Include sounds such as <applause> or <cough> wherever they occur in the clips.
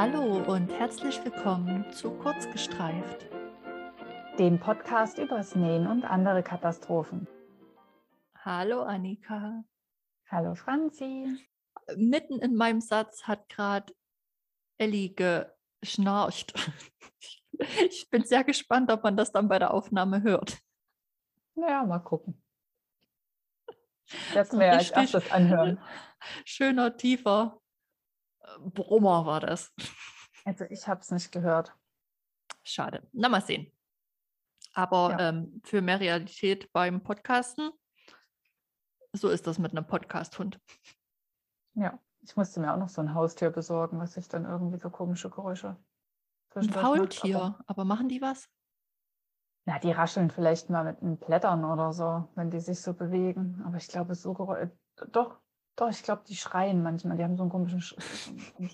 Hallo und herzlich willkommen zu Kurzgestreift, dem Podcast übers Nähen und andere Katastrophen. Hallo Annika. Hallo Franzi. Mitten in meinem Satz hat gerade Elli geschnarcht. <laughs> Ich bin sehr gespannt, ob man das dann bei der Aufnahme hört. Ja, mal gucken. <laughs> Jetzt mir als erstes anhören. Schöner, tiefer Brummer war das. Also ich habe es nicht gehört. Schade. Na, mal sehen. Aber ja. ähm, für mehr Realität beim Podcasten, so ist das mit einem Podcast-Hund. Ja, ich musste mir auch noch so ein Haustier besorgen, was ich dann irgendwie so komische Geräusche. Ein Faultier, aber, aber machen die was? Na, die rascheln vielleicht mal mit den Blättern oder so, wenn die sich so bewegen. Aber ich glaube, so doch, doch, ich glaube, die schreien manchmal. Die haben so einen komischen Sch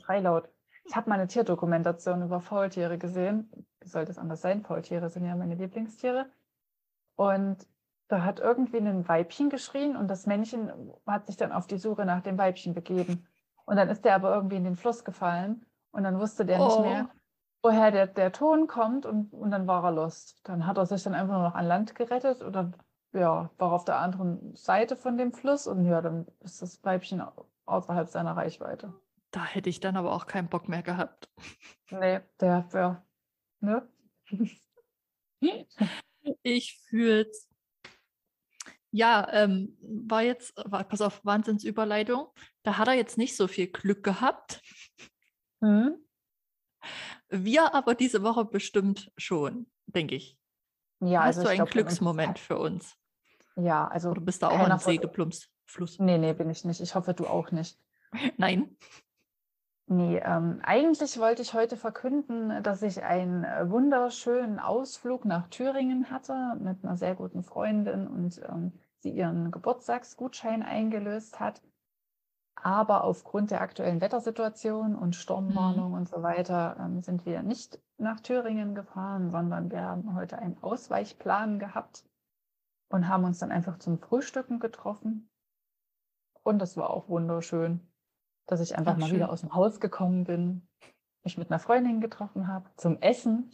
Schreilaut. Ich habe mal eine Tierdokumentation über Faultiere gesehen. Wie soll das anders sein? Faultiere sind ja meine Lieblingstiere. Und da hat irgendwie ein Weibchen geschrien und das Männchen hat sich dann auf die Suche nach dem Weibchen begeben. Und dann ist der aber irgendwie in den Fluss gefallen und dann wusste der oh. nicht mehr, woher der, der Ton kommt und, und dann war er lost. Dann hat er sich dann einfach nur noch an Land gerettet oder ja, war auf der anderen Seite von dem Fluss und ja, dann ist das Weibchen außerhalb seiner Reichweite. Da hätte ich dann aber auch keinen Bock mehr gehabt. Nee, der wäre, ne? <laughs> ich fühl's. Ja, ähm, war jetzt, war, pass auf, Wahnsinnsüberleitung. Da hat er jetzt nicht so viel Glück gehabt. Mhm. Wir aber diese Woche bestimmt schon, denke ich. Ja, Hast also du einen Glücksmoment für uns? Ja, also. Oder bist du auch am See geplumpst? Fluss? Nee, nee, bin ich nicht. Ich hoffe, du auch nicht. <laughs> Nein. Nee, ähm, eigentlich wollte ich heute verkünden, dass ich einen äh, wunderschönen Ausflug nach Thüringen hatte mit einer sehr guten Freundin und ähm, sie ihren Geburtstagsgutschein eingelöst hat. Aber aufgrund der aktuellen Wettersituation und Sturmwarnung mhm. und so weiter ähm, sind wir nicht nach Thüringen gefahren, sondern wir haben heute einen Ausweichplan gehabt und haben uns dann einfach zum Frühstücken getroffen. Und das war auch wunderschön, dass ich einfach Ach, mal schön. wieder aus dem Haus gekommen bin, mich mit einer Freundin getroffen habe zum Essen.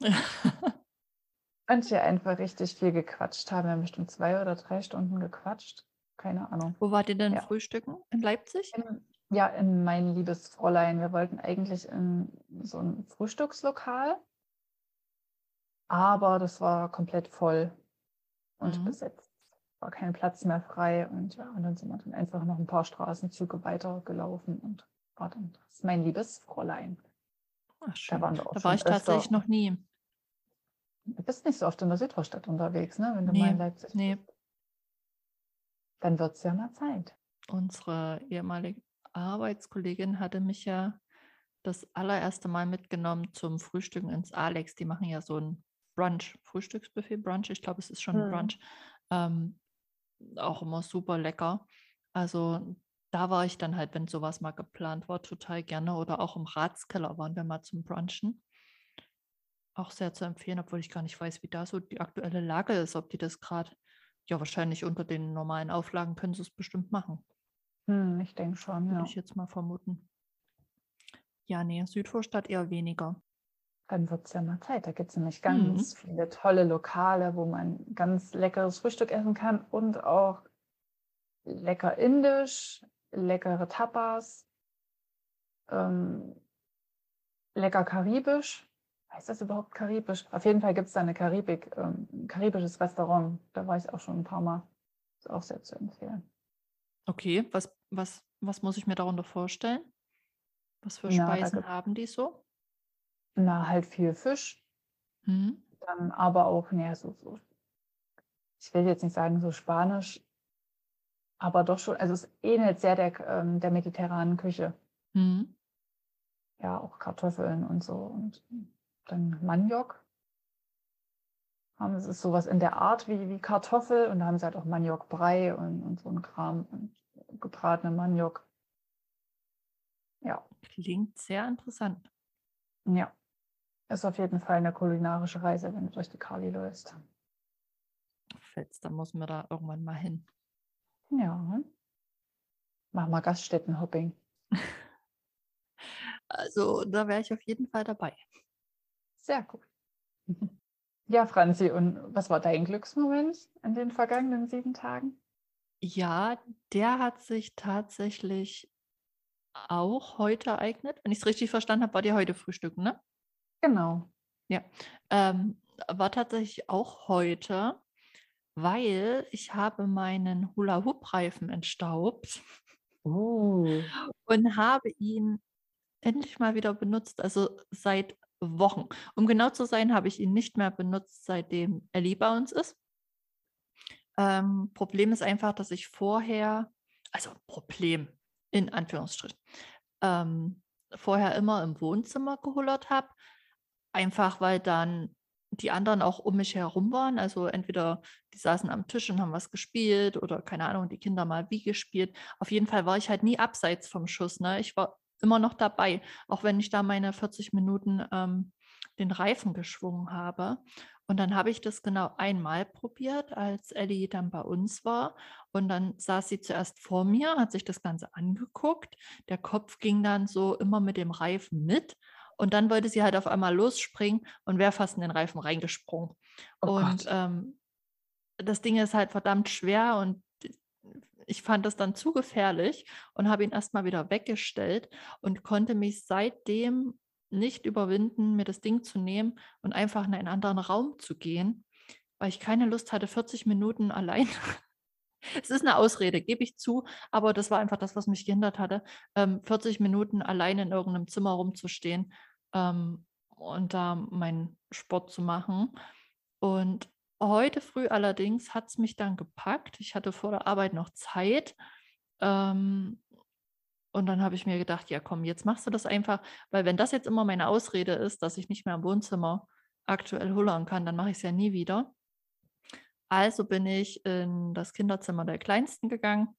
<laughs> und wir einfach richtig viel gequatscht haben. Wir haben bestimmt zwei oder drei Stunden gequatscht keine Ahnung. Wo wart ihr denn ja. frühstücken? In Leipzig? In, ja, in mein liebes Fräulein. Wir wollten eigentlich in so ein Frühstückslokal, aber das war komplett voll und mhm. besetzt. War kein Platz mehr frei und ja, und dann sind wir dann einfach noch ein paar Straßenzüge weitergelaufen und war dann das mein liebes Fräulein. Ach, schön. Da, da war ich öfter. tatsächlich noch nie. Du bist nicht so oft in der Südvorstadt unterwegs, ne? Wenn du nee, mal in Leipzig nee. bist. Dann wird es ja mal Zeit. Unsere ehemalige Arbeitskollegin hatte mich ja das allererste Mal mitgenommen zum Frühstücken ins Alex. Die machen ja so ein Brunch, Frühstücksbuffet, Brunch. Ich glaube, es ist schon ein hm. Brunch. Ähm, auch immer super lecker. Also da war ich dann halt, wenn sowas mal geplant war, total gerne. Oder auch im Ratskeller waren wir mal zum Brunchen. Auch sehr zu empfehlen, obwohl ich gar nicht weiß, wie da so die aktuelle Lage ist, ob die das gerade ja, wahrscheinlich unter den normalen Auflagen können sie es bestimmt machen. Hm, ich denke schon, Würde ja. ich jetzt mal vermuten. Ja, nee, Südvorstadt eher weniger. Dann wird es ja mal Zeit. Da gibt es nämlich ganz mhm. viele tolle Lokale, wo man ganz leckeres Frühstück essen kann und auch lecker indisch, leckere Tapas, ähm, lecker karibisch heißt das überhaupt karibisch? Auf jeden Fall gibt es da eine Karibik, ähm, ein karibisches Restaurant. Da war ich auch schon ein paar Mal. Ist auch sehr zu empfehlen. Okay, was, was, was muss ich mir darunter vorstellen? Was für Speisen Na, haben die so? Na, halt viel Fisch. Mhm. Dann aber auch, ne, so, so, ich will jetzt nicht sagen so spanisch, aber doch schon, also es ähnelt sehr der, ähm, der mediterranen Küche. Mhm. Ja, auch Kartoffeln und so. Und dann Maniok. Es ist sowas in der Art wie, wie Kartoffel und da haben sie halt auch Maniokbrei und, und so ein Kram und gebratene Maniok. Ja. Klingt sehr interessant. Ja. Ist auf jeden Fall eine kulinarische Reise, wenn du durch die Kali läufst. Fetz, dann muss man da irgendwann mal hin. Ja. Mach mal Gaststättenhopping. <laughs> Also da wäre ich auf jeden Fall dabei. Sehr gut. <laughs> Ja, Franzi, und was war dein Glücksmoment in den vergangenen sieben Tagen? Ja, der hat sich tatsächlich auch heute ereignet. Wenn ich es richtig verstanden habe, war dir heute Frühstücken, ne? Genau. Ja. Ähm, war tatsächlich auch heute, weil ich habe meinen Hula-Hoop-Reifen entstaubt Uh. <laughs> und habe ihn endlich mal wieder benutzt, also seit Wochen. Um genau zu sein, habe ich ihn nicht mehr benutzt, seitdem Ellie bei uns ist. Ähm, Problem ist einfach, dass ich vorher, also Problem in Anführungsstrichen, ähm, vorher immer im Wohnzimmer gehullert habe. Einfach weil dann die anderen auch um mich herum waren. Also entweder die saßen am Tisch und haben was gespielt oder keine Ahnung, die Kinder mal wie gespielt. Auf jeden Fall war ich halt nie abseits vom Schuss. Ne? Ich war immer noch dabei, auch wenn ich da meine 40 Minuten ähm, den Reifen geschwungen habe. Und dann habe ich das genau einmal probiert, als Ellie dann bei uns war. Und dann saß sie zuerst vor mir, hat sich das Ganze angeguckt. Der Kopf ging dann so immer mit dem Reifen mit. Und dann wollte sie halt auf einmal losspringen und wäre fast in den Reifen reingesprungen. Oh und ähm, das Ding ist halt verdammt schwer und ich fand das dann zu gefährlich und habe ihn erstmal wieder weggestellt und konnte mich seitdem nicht überwinden, mir das Ding zu nehmen und einfach in einen anderen Raum zu gehen, weil ich keine Lust hatte, 40 Minuten allein. <laughs> es ist eine Ausrede, gebe ich zu, aber das war einfach das, was mich gehindert hatte, 40 ähm, Minuten allein in irgendeinem Zimmer rumzustehen ähm, und da meinen Sport zu machen. Und heute früh allerdings hat es mich dann gepackt. Ich hatte vor der Arbeit noch Zeit. Ähm, und dann habe ich mir gedacht, ja komm, jetzt machst du das einfach, weil wenn das jetzt immer meine Ausrede ist, dass ich nicht mehr im Wohnzimmer aktuell hullern kann, dann mache ich es ja nie wieder. Also bin ich in das Kinderzimmer der Kleinsten gegangen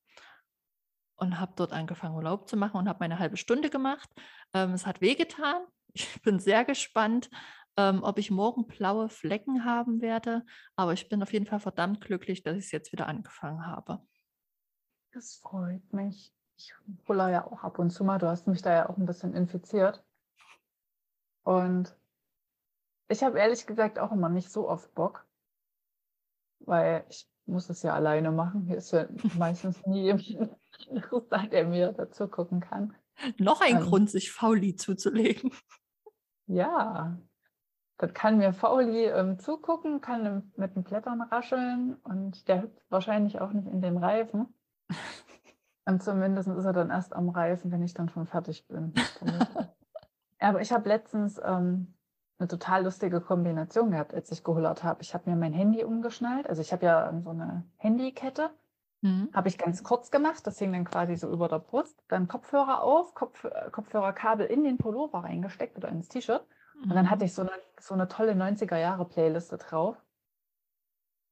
und habe dort angefangen, Urlaub zu machen und habe meine halbe Stunde gemacht. Ähm, es hat wehgetan. Ich bin sehr gespannt, ähm, ob ich morgen blaue Flecken haben werde. Aber ich bin auf jeden Fall verdammt glücklich, dass ich es jetzt wieder angefangen habe. Das freut mich. Ich hole ja auch ab und zu mal. Du hast mich da ja auch ein bisschen infiziert. Und ich habe ehrlich gesagt auch immer nicht so oft Bock, weil ich muss es ja alleine machen. Hier ist ja <laughs> meistens nie jemand, <laughs> der mir dazu gucken kann. Noch ein ähm, Grund, sich Fauli zuzulegen. Ja, das kann mir Fauli ähm, zugucken, kann mit den Blättern rascheln und der hüpft wahrscheinlich auch nicht in den Reifen. <laughs> Und zumindest ist er dann erst am Reifen, wenn ich dann schon fertig bin. <laughs> Aber ich habe letztens ähm, eine total lustige Kombination gehabt, als ich gehullert habe. Ich habe mir mein Handy umgeschnallt. Also ich habe ja so eine Handykette. Mhm. Habe ich ganz kurz gemacht. Das hing dann quasi so über der Brust. Dann Kopfhörer auf, Kopf, äh, Kopfhörerkabel in den Pullover reingesteckt oder ins T-Shirt. Und dann hatte mhm. ich so eine, so eine tolle 90er-Jahre-Playliste drauf.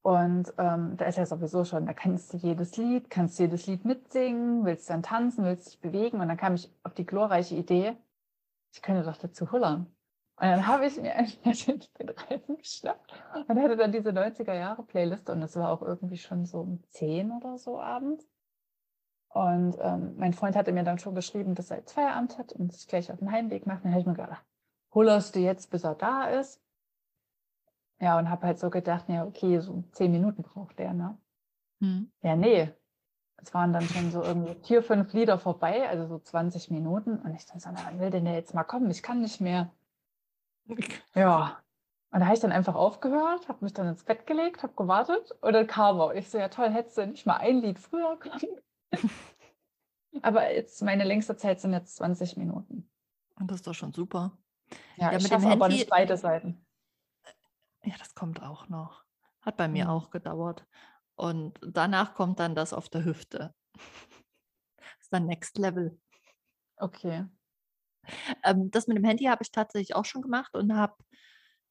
Und ähm, da ist ja sowieso schon, da kannst du jedes Lied, kannst jedes Lied mitsingen, willst dann tanzen, willst dich bewegen. Und dann kam ich auf die glorreiche Idee, ich könnte doch dazu hullern. Und dann habe ich mir <laughs> den Reifen geschnappt und hatte dann diese 90er-Jahre-Playliste und das war auch irgendwie schon so um 10 oder so abends. Und ähm, mein Freund hatte mir dann schon geschrieben, dass er jetzt Feierabend hat und sich gleich auf den Heimweg macht. Dann habe ich mir gedacht, hullerst du jetzt, bis er da ist? Ja, und habe halt so gedacht, ja, okay, so 10 Minuten braucht der, ne? Hm. Ja, nee. Es waren dann schon so irgendwie vier, fünf Lieder vorbei, also so 20 Minuten. Und ich dachte so, na, wann will denn der jetzt mal kommen? Ich kann nicht mehr. Ja. Und da habe ich dann einfach aufgehört, habe mich dann ins Bett gelegt, habe gewartet und dann kam er. Ich so, ja toll, hättest du nicht mal ein Lied früher kommen. <laughs> Aber jetzt meine längste Zeit sind jetzt 20 Minuten. Und das ist doch schon super. Ja, ja ich schaffe aber nicht beide Seiten. Ja, das kommt auch noch. Hat bei mir mhm. auch gedauert. Und danach kommt dann das auf der Hüfte. <laughs> Das ist dann Next Level. Okay. Ähm, das mit dem Handy habe ich tatsächlich auch schon gemacht und habe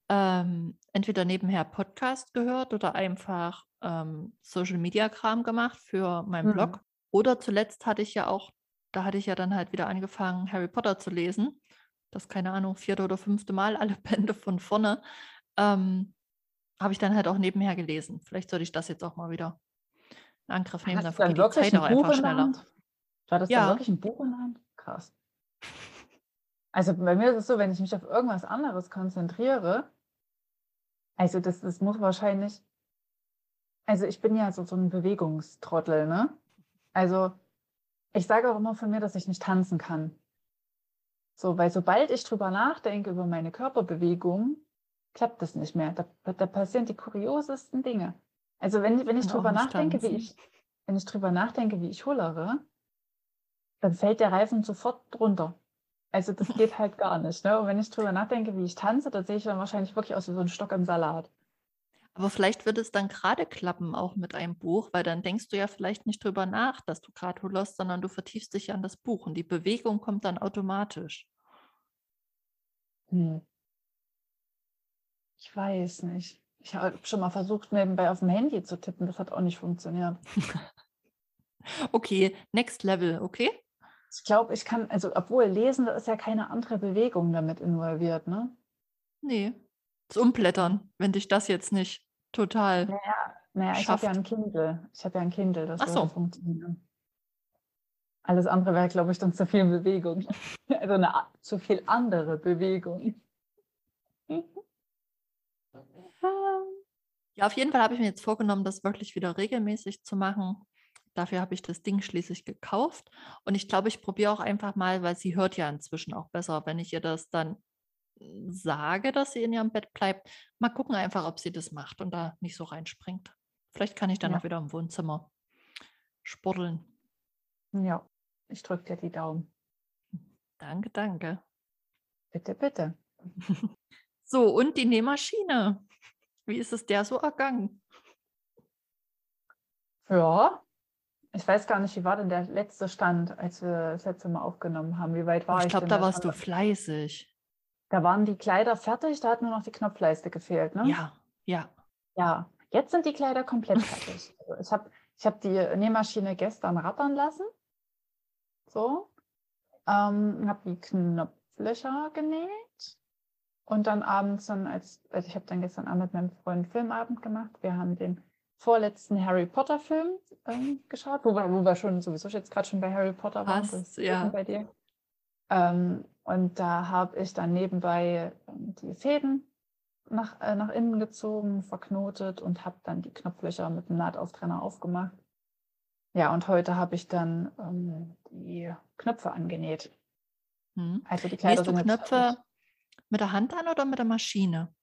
ähm, entweder nebenher Podcast gehört oder einfach ähm, Social Media Kram gemacht für meinen mhm. Blog. Oder zuletzt hatte ich ja auch, da hatte ich ja dann halt wieder angefangen, Harry Potter zu lesen. Das, keine Ahnung, vierte oder fünfte Mal alle <laughs> Bände von vorne. Ähm, habe ich dann halt auch nebenher gelesen. Vielleicht sollte ich das jetzt auch mal wieder in Angriff nehmen. Dann vergeht die Zeit auch einfach schneller. War das ja. dann wirklich ein Buch in der Hand? Krass. Also bei mir ist es so, wenn ich mich auf irgendwas anderes konzentriere, also das, das muss wahrscheinlich, also ich bin ja so, so ein Bewegungstrottel, ne? Also ich sage auch immer von mir, dass ich nicht tanzen kann. So, weil sobald ich drüber nachdenke, über meine Körperbewegung, klappt das nicht mehr. Da, da passieren die kuriosesten Dinge. Also wenn, wenn ich drüber nachdenke, tanzen. wie ich, wenn ich drüber nachdenke, wie ich hullere, dann fällt der Reifen sofort drunter. Also das geht halt gar nicht. Ne? Und wenn ich drüber nachdenke, wie ich tanze, dann sehe ich dann wahrscheinlich wirklich aus wie so ein Stock im Salat. Aber vielleicht wird es dann gerade klappen, auch mit einem Buch, weil dann denkst du ja vielleicht nicht drüber nach, dass du gerade hullerst, sondern du vertiefst dich an das Buch und die Bewegung kommt dann automatisch. Hm. Ich weiß nicht. Ich habe schon mal versucht, nebenbei auf dem Handy zu tippen. Das hat auch nicht funktioniert. <laughs> okay, next level, okay? Ich glaube, ich kann, also obwohl lesen, da ist ja keine andere Bewegung damit involviert, ne? Nee. Das Umblättern, wenn dich das jetzt nicht total. Naja, naja ich habe ja ein Kindle. Ich habe ja ein Kindle, das Ach so. funktionieren. Alles andere wäre, glaube ich, dann zu viel Bewegung. <laughs> Also eine, zu viel andere Bewegung. <laughs> Ja, auf jeden Fall habe ich mir jetzt vorgenommen, das wirklich wieder regelmäßig zu machen. Dafür habe ich das Ding schließlich gekauft. Und ich glaube, ich probiere auch einfach mal, weil sie hört ja inzwischen auch besser, wenn ich ihr das dann sage, dass sie in ihrem Bett bleibt. Mal gucken einfach, ob sie das macht und da nicht so reinspringt. Vielleicht kann ich dann ja. auch wieder im Wohnzimmer sporteln. Ja, ich drücke dir die Daumen. Danke, danke. Bitte, bitte. <laughs> so, und die Nähmaschine. Wie ist es der so ergangen? Ja, ich weiß gar nicht, wie war denn der letzte Stand, als wir das letzte Mal aufgenommen haben? Wie weit war ich? Ich glaube, da warst du fleißig. Da waren die Kleider fertig, da hat nur noch die Knopfleiste gefehlt, ne? Ja, ja. Ja, jetzt sind die Kleider komplett fertig. <laughs> Also ich habe ich hab die Nähmaschine gestern rattern lassen. So. Ähm, habe die Knopflöcher genäht. Und dann abends dann, als, also ich habe dann gestern Abend mit meinem Freund Filmabend gemacht. Wir haben den vorletzten Harry Potter Film ähm, geschaut, wo wir, wo wir schon sowieso jetzt gerade schon bei Harry Potter waren. Was, ja. Bei dir. Ähm, und da habe ich dann nebenbei ähm, die Fäden nach, äh, nach innen gezogen, verknotet und habe dann die Knopflöcher mit dem Nahtauftrenner aufgemacht. Ja, und heute habe ich dann ähm, die Knöpfe angenäht. Hm. Also die Kleider Nähst du Knöpfe mit der Hand an oder mit der Maschine?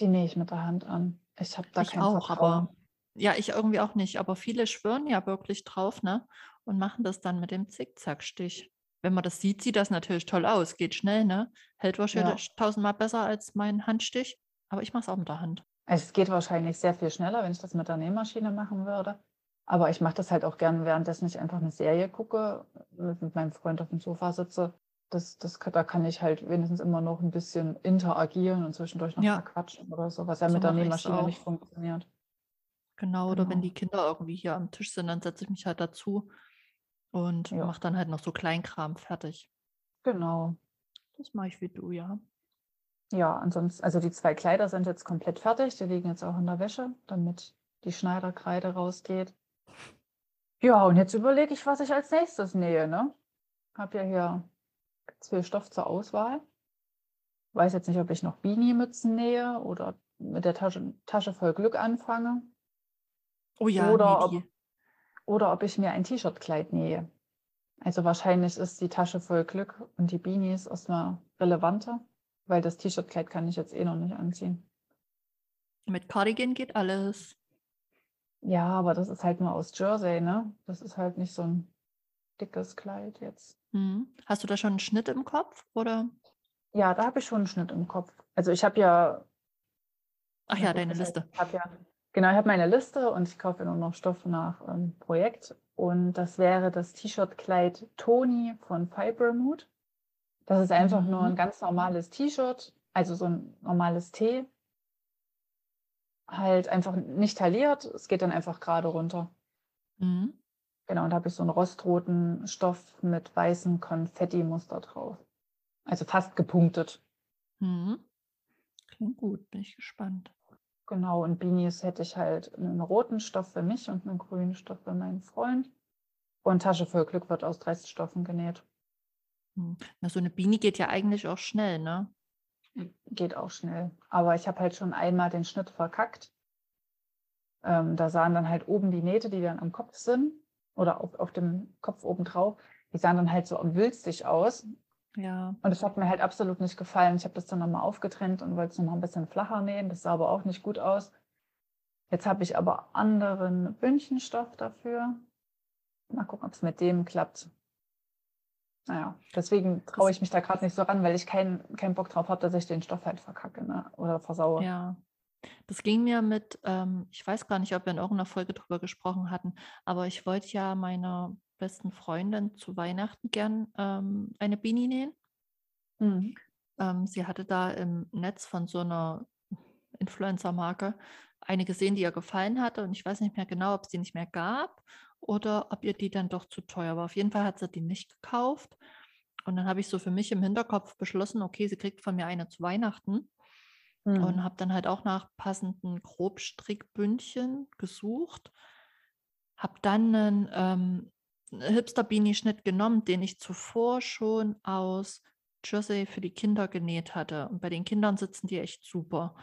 Die nähe ich mit der Hand an. Ich habe da ich kein auch, Vertrauen. aber ja, ich irgendwie auch nicht, aber viele schwören ja wirklich drauf, ne? Und machen das dann mit dem Zickzackstich. Wenn man das sieht, sieht das natürlich toll aus. Geht schnell, ne? Hält wahrscheinlich ja. tausendmal besser als mein Handstich. Aber ich mache es auch mit der Hand. Es geht wahrscheinlich sehr viel schneller, wenn ich das mit der Nähmaschine machen würde. Aber ich mache das halt auch gerne, währenddessen ich einfach eine Serie gucke, mit meinem Freund auf dem Sofa sitze. Das, das, da kann ich halt wenigstens immer noch ein bisschen interagieren und zwischendurch noch ja. mal quatschen oder so, was ja so mit der Nähmaschine nicht funktioniert. Genau, oder wenn genau. die Kinder irgendwie hier am Tisch sind, dann setze ich mich halt dazu und Ja. mache dann halt noch so Kleinkram fertig. Genau. Das mache ich wie du, ja. Ja, ansonsten, also die zwei Kleider sind jetzt komplett fertig. Die liegen jetzt auch in der Wäsche, damit die Schneiderkreide rausgeht. Ja, und jetzt überlege ich, was ich als nächstes nähe, ne? Habe ja hier viel Stoff zur Auswahl. Weiß jetzt nicht, ob ich noch Beanie-Mützen nähe oder mit der Tasche, Tasche voll Glück anfange. Oh ja, oder, ob, oder ob ich mir ein T-Shirt-Kleid nähe. Also wahrscheinlich ist die Tasche voll Glück und die Beanies erstmal relevanter, weil das T-Shirt-Kleid kann ich jetzt eh noch nicht anziehen. Mit Cardigan geht alles. Ja, aber das ist halt nur aus Jersey, ne? Das ist halt nicht so ein dickes Kleid jetzt. Mhm. Hast du da schon einen Schnitt im Kopf oder? Ja, da habe ich schon einen Schnitt im Kopf. Also ich habe ja. Ach ja, deine Liste. Ich habe ja Genau, ich habe meine Liste und ich kaufe nur noch Stoff nach ähm, Projekt. Und das wäre das T-Shirt-Kleid Toni von Fibromood. Das ist einfach mhm. nur ein ganz normales T-Shirt, also so ein normales T. Halt einfach nicht tailliert, es geht dann einfach gerade runter. Mhm. Genau, und da habe ich so einen rostroten Stoff mit weißem Konfetti-Muster drauf. Also fast gepunktet. Mhm. Klingt gut, bin ich gespannt. Genau, und Beanies hätte ich halt einen roten Stoff für mich und einen grünen Stoff für meinen Freund. Und Tasche voll Glück wird aus Reststoffen genäht. Hm. Na, so eine Beanie geht ja eigentlich auch schnell, ne? Geht auch schnell. Aber ich habe halt schon einmal den Schnitt verkackt. Ähm, da sahen dann halt oben die Nähte, die dann am Kopf sind oder auf, auf dem Kopf oben drauf, die sahen dann halt so wülstig aus. Ja. Und das hat mir halt absolut nicht gefallen. Ich habe das dann nochmal aufgetrennt und wollte es nochmal ein bisschen flacher nähen. Das sah aber auch nicht gut aus. Jetzt habe ich aber anderen Bündchenstoff dafür. Mal gucken, ob es mit dem klappt. Naja, deswegen traue ich mich da gerade nicht so ran, weil ich keinen keinen Bock drauf habe, dass ich den Stoff halt verkacke ne? oder versaue. Ja. Das ging mir mit, ähm, ich weiß gar nicht, ob wir in irgendeiner Folge drüber gesprochen hatten, aber ich wollte ja meiner besten Freundin zu Weihnachten gern ähm, eine Beanie nähen. Mhm. Ähm, sie hatte da im Netz von so einer Influencer-Marke eine gesehen, die ihr gefallen hatte. Und ich weiß nicht mehr genau, ob es die nicht mehr gab oder ob ihr die dann doch zu teuer war. Auf jeden Fall hat sie die nicht gekauft. Und dann habe ich so für mich im Hinterkopf beschlossen, okay, sie kriegt von mir eine zu Weihnachten. Mhm. Und habe dann halt auch nach passenden Grobstrickbündchen gesucht. Habe dann einen ähm, Hipster-Beanie-Schnitt genommen, den ich zuvor schon aus Jersey für die Kinder genäht hatte. Und bei den Kindern sitzen die echt super.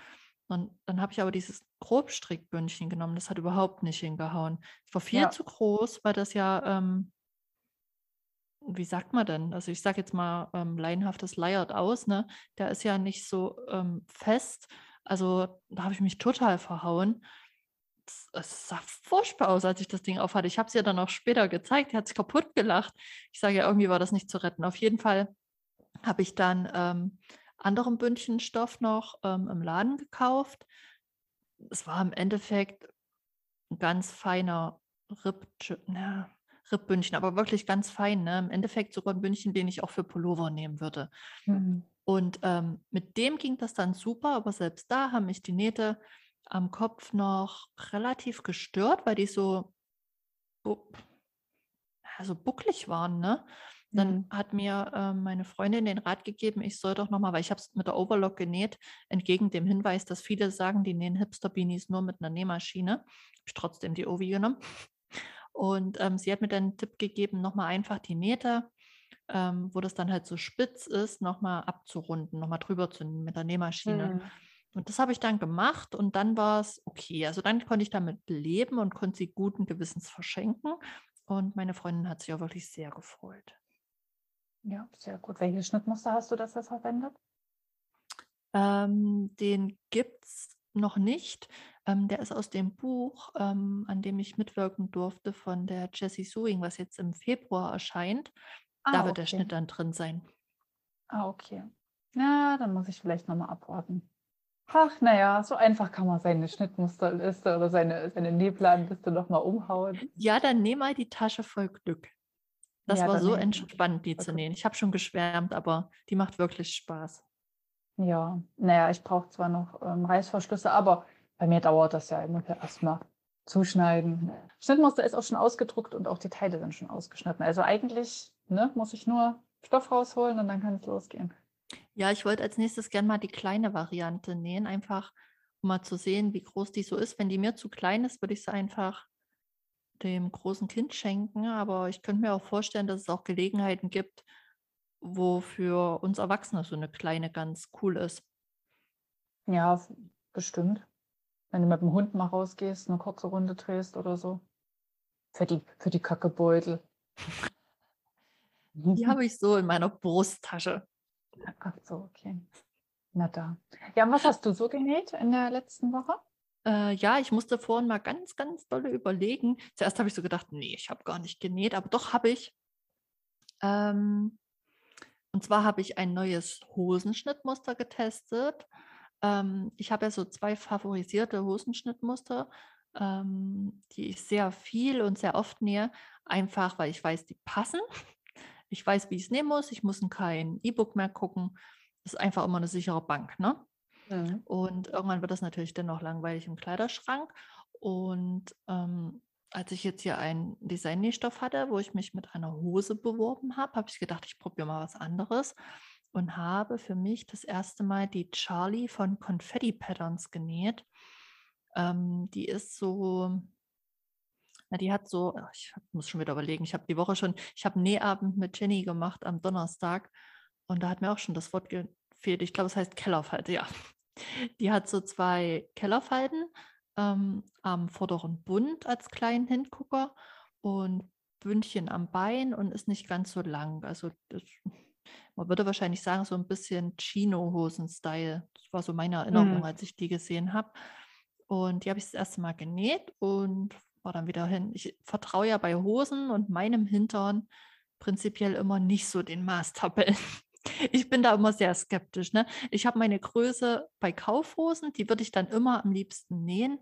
Und dann habe ich aber dieses Grobstrickbündchen genommen. Das hat überhaupt nicht hingehauen. Es war viel Ja. zu groß, weil das ja, ähm, wie sagt man denn? Also ich sage jetzt mal ähm, laienhaftes leiert aus, ne? Der ist ja nicht so ähm, fest. Also da habe ich mich total verhauen. Es- Es sah furchtbar aus, als ich das Ding aufhatte. Ich habe es ihr dann auch später gezeigt. Hat sich kaputt gelacht. Ich sage ja, irgendwie war das nicht zu retten. Auf jeden Fall habe ich dann ähm, anderen Bündchenstoff noch ähm, im Laden gekauft. Es war im Endeffekt ein ganz feiner Ripp, na, Rippbündchen, aber wirklich ganz fein. Ne? Im Endeffekt sogar ein Bündchen, den ich auch für Pullover nehmen würde. Mhm. Und ähm, mit dem ging das dann super, aber selbst da haben mich die Nähte am Kopf noch relativ gestört, weil die so, so bucklig waren. Ne? Dann Mhm. hat mir ähm, meine Freundin den Rat gegeben, ich soll doch nochmal, weil ich habe es mit der Overlock genäht, entgegen dem Hinweis, dass viele sagen, die nähen Hipster-Beanies nur mit einer Nähmaschine, habe ich trotzdem die Ovi genommen. Und ähm, sie hat mir dann den Tipp gegeben, nochmal einfach die Nähte, ähm, wo das dann halt so spitz ist, nochmal abzurunden, nochmal drüber zu mit der Nähmaschine. Mhm. Und das habe ich dann gemacht und dann war es okay. Also dann konnte ich damit leben und konnte sie guten Gewissens verschenken. Und meine Freundin hat sich auch wirklich sehr gefreut. Ja, sehr gut. Welches Schnittmuster hast du dafür verwendet? Ähm, den gibt es noch nicht. Ähm, der ist aus dem Buch, ähm, an dem ich mitwirken durfte, von der Jessie Sewing, was jetzt im Februar erscheint. Da Ah, wird der okay. Schnitt dann drin sein. Ah, okay. Ja, dann muss ich vielleicht nochmal abwarten. Ach, naja, so einfach kann man seine Schnittmusterliste oder seine, seine Nähplanliste nochmal umhauen. Ja, dann nehme mal die Tasche voll Glück. Das Ja, war so entspannt, die zu nähen. Ich habe schon geschwärmt, aber die macht wirklich Spaß. Ja, naja, ich brauche zwar noch ähm, Reißverschlüsse, aber bei mir dauert das ja immer erstmal zuschneiden. Schnittmuster ist auch schon ausgedruckt und auch die Teile sind schon ausgeschnitten. Also eigentlich ne, muss ich nur Stoff rausholen und dann kann es losgehen. Ja, ich wollte als nächstes gerne mal die kleine Variante nähen, einfach um mal zu sehen, wie groß die so ist. Wenn die mir zu klein ist, würde ich sie einfach dem großen Kind schenken. Aber ich könnte mir auch vorstellen, dass es auch Gelegenheiten gibt, wo für uns Erwachsene so eine kleine ganz cool ist. Ja, bestimmt. Wenn du mit dem Hund mal rausgehst, eine kurze Runde drehst oder so. Für die, für die Kackebeutel. Die <laughs> habe ich so in meiner Brusttasche. Ach so, okay. Na da. Ja, und was hast du so genäht in der letzten Woche? Äh, ja, ich musste vorhin mal ganz, ganz dolle überlegen. Zuerst habe ich so gedacht, nee, ich habe gar nicht genäht, aber doch habe ich. Ähm, und zwar habe ich ein neues Hosenschnittmuster getestet. Ähm, ich habe ja so zwei favorisierte Hosenschnittmuster, ähm, die ich sehr viel und sehr oft nähe, einfach weil ich weiß, die passen. Ich weiß, wie ich es nehmen muss. Ich muss in kein E-Book mehr gucken. Das ist einfach immer eine sichere Bank, ne? Mhm. Und irgendwann wird das natürlich dann auch langweilig im Kleiderschrank. Und ähm, als ich jetzt hier einen Designnähstoff hatte, wo ich mich mit einer Hose beworben habe, habe ich gedacht, ich probiere mal was anderes und habe für mich das erste Mal die Charlie von Confetti Patterns genäht. Ähm, die ist so Na, die hat so, ich muss schon wieder überlegen, ich habe die Woche schon, ich habe Nähabend mit Jenny gemacht am Donnerstag und da hat mir auch schon das Wort gefehlt. Ich glaube, es heißt Kellerfalte, ja. Die hat so zwei Kellerfalten ähm, am vorderen Bund als kleinen Hingucker und Bündchen am Bein und ist nicht ganz so lang. Also das, man würde wahrscheinlich sagen, so ein bisschen Chino-Hosen-Style. Das war so meine Erinnerung, Mhm. als ich die gesehen habe. Und die habe ich das erste Mal genäht und war dann wieder hin. Ich vertraue ja bei Hosen und meinem Hintern prinzipiell immer nicht so den Maßtabellen. <laughs> Ich bin da immer sehr skeptisch. Ne? Ich habe meine Größe bei Kaufhosen, die würde ich dann immer am liebsten nähen.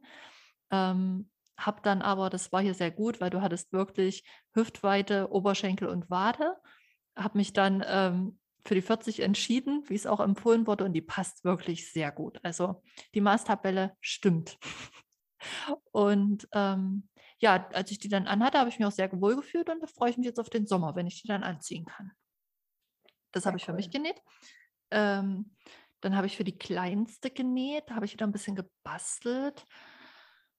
Ähm, habe dann aber, das war hier sehr gut, weil du hattest wirklich Hüftweite, Oberschenkel und Wade. Habe mich dann ähm, für die 40 entschieden, wie es auch empfohlen wurde, und die passt wirklich sehr gut. Also die Maßtabelle stimmt. <laughs> Und ähm, ja, als ich die dann anhatte, habe ich mich auch sehr wohl gefühlt und da freue ich mich jetzt auf den Sommer, wenn ich die dann anziehen kann. Das habe ich für mich genäht. Ähm, dann habe ich für die kleinste genäht, habe ich wieder ein bisschen gebastelt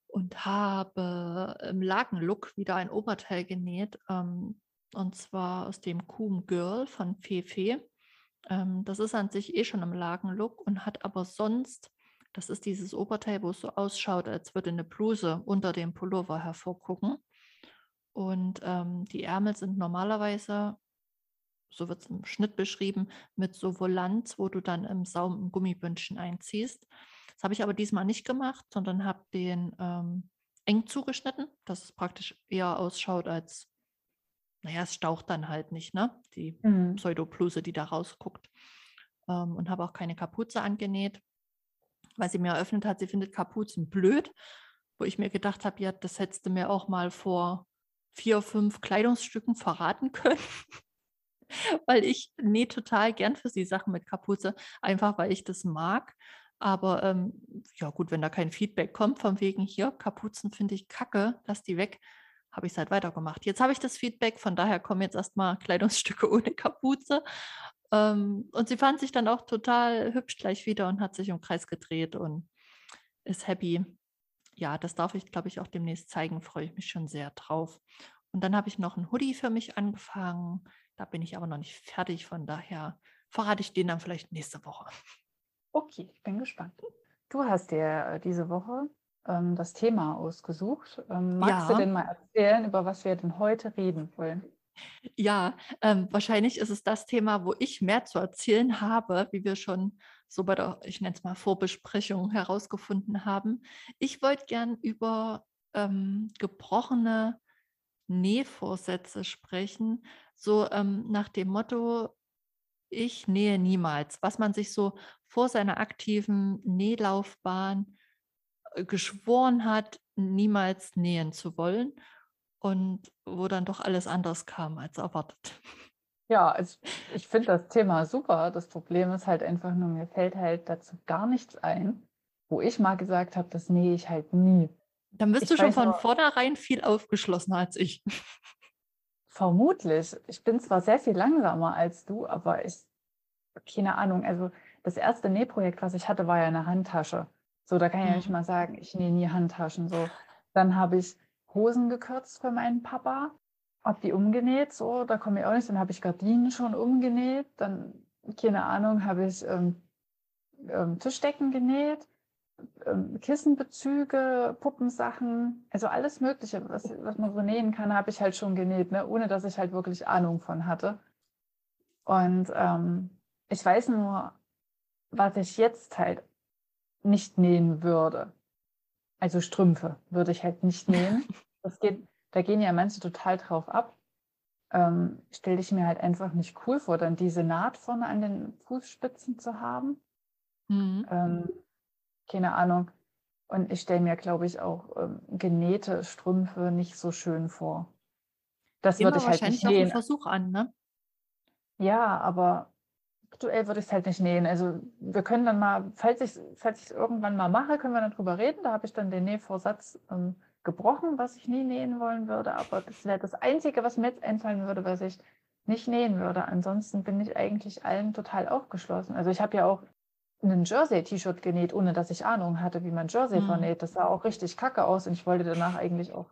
und habe im Lagenlook wieder ein Oberteil genäht. Ähm, und zwar aus dem Coom Girl von Fefe. Ähm, das ist an sich eh schon im Lagenlook und hat aber sonst, das ist dieses Oberteil, wo es so ausschaut, als würde eine Bluse unter dem Pullover hervorgucken. Und ähm, die Ärmel sind normalerweise, so wird es im Schnitt beschrieben, mit so Volanz, wo du dann im Saum ein Gummibündchen einziehst. Das habe ich aber diesmal nicht gemacht, sondern habe den ähm, eng zugeschnitten, dass es praktisch eher ausschaut als, naja, es staucht dann halt nicht, ne? Die Mhm. Pseudobluse, die da rausguckt. Ähm, und habe auch keine Kapuze angenäht, weil sie mir eröffnet hat, sie findet Kapuzen blöd, wo ich mir gedacht habe, ja, das hättest du mir auch mal vor vier, fünf Kleidungsstücken verraten können. <laughs> weil ich nähe total gern für sie Sachen mit Kapuze, einfach weil ich das mag. Aber ähm, ja gut, wenn da kein Feedback kommt, von wegen hier, Kapuzen finde ich kacke, lass die weg, habe ich es halt weitergemacht. Jetzt habe ich das Feedback, von daher kommen jetzt erstmal Kleidungsstücke <laughs> ohne Kapuze. Ähm, und sie fand sich dann auch total hübsch gleich wieder und hat sich im Kreis gedreht und ist happy. Ja, das darf ich, glaube ich, auch demnächst zeigen. Freue ich mich schon sehr drauf. Und dann habe ich noch ein Hoodie für mich angefangen. Da bin ich aber noch nicht fertig. Von daher verrate ich den dann vielleicht nächste Woche. Okay, ich bin gespannt. Du hast dir äh, diese Woche ähm, das Thema ausgesucht. Ähm, magst du Ja. denn mal erzählen, über was wir denn heute reden wollen? Ja, ähm, wahrscheinlich ist es das Thema, wo ich mehr zu erzählen habe, wie wir schon so bei der, ich nenne es mal Vorbesprechung herausgefunden haben. Ich wollte gern über ähm, gebrochene Nähvorsätze sprechen, so ähm, nach dem Motto, ich nähe niemals, was man sich so vor seiner aktiven Nählaufbahn äh, geschworen hat, niemals nähen zu wollen und wo dann doch alles anders kam als erwartet. Ja, also ich finde das Thema super. Das Problem ist halt einfach nur, mir fällt halt dazu gar nichts ein, wo ich mal gesagt habe, das nähe ich halt nie. Dann bist Ich du schon von nur- vornherein viel aufgeschlossener als ich. Vermutlich. Ich bin zwar sehr viel langsamer als du, aber ich, keine Ahnung, also das erste Nähprojekt, was ich hatte, war ja eine Handtasche. So, da kann ich ja nicht Mhm. mal sagen, ich nähe nie Handtaschen. So, dann habe ich Hosen gekürzt für meinen Papa, habe die umgenäht, so, da komme ich auch nicht. Dann habe ich Gardinen schon umgenäht, dann, keine Ahnung, habe ich ähm, ähm, Tischdecken genäht, ähm, Kissenbezüge, Puppensachen, also alles Mögliche, was, was man so nähen kann, habe ich halt schon genäht, ne? ohne dass ich halt wirklich Ahnung von hatte. Und ähm, ich weiß nur, was ich jetzt halt nicht nähen würde. Also Strümpfe würde ich halt nicht nähen. <laughs> Das geht, da gehen ja manche total drauf ab. Ähm, Stelle ich mir halt einfach nicht cool vor, dann diese Naht vorne an den Fußspitzen zu haben. Mhm. Ähm, keine Ahnung. Und ich stelle mir, glaube ich, auch ähm, genähte Strümpfe nicht so schön vor. Das würde ich halt wahrscheinlich nicht nähen. Versuch an, ne? Ja, aber aktuell würde ich es halt nicht nähen. Also wir können dann mal, falls ich falls es irgendwann mal mache, können wir dann drüber reden. Da habe ich dann den Nähvorsatz ähm, gebrochen, was ich nie nähen wollen würde. Aber das wäre das Einzige, was mir jetzt einfallen würde, was ich nicht nähen würde. Ansonsten bin ich eigentlich allen total aufgeschlossen. Also ich habe ja auch einen Jersey-T-Shirt genäht, ohne dass ich Ahnung hatte, wie man Jersey Mhm. vernäht. Das sah auch richtig kacke aus und ich wollte danach eigentlich auch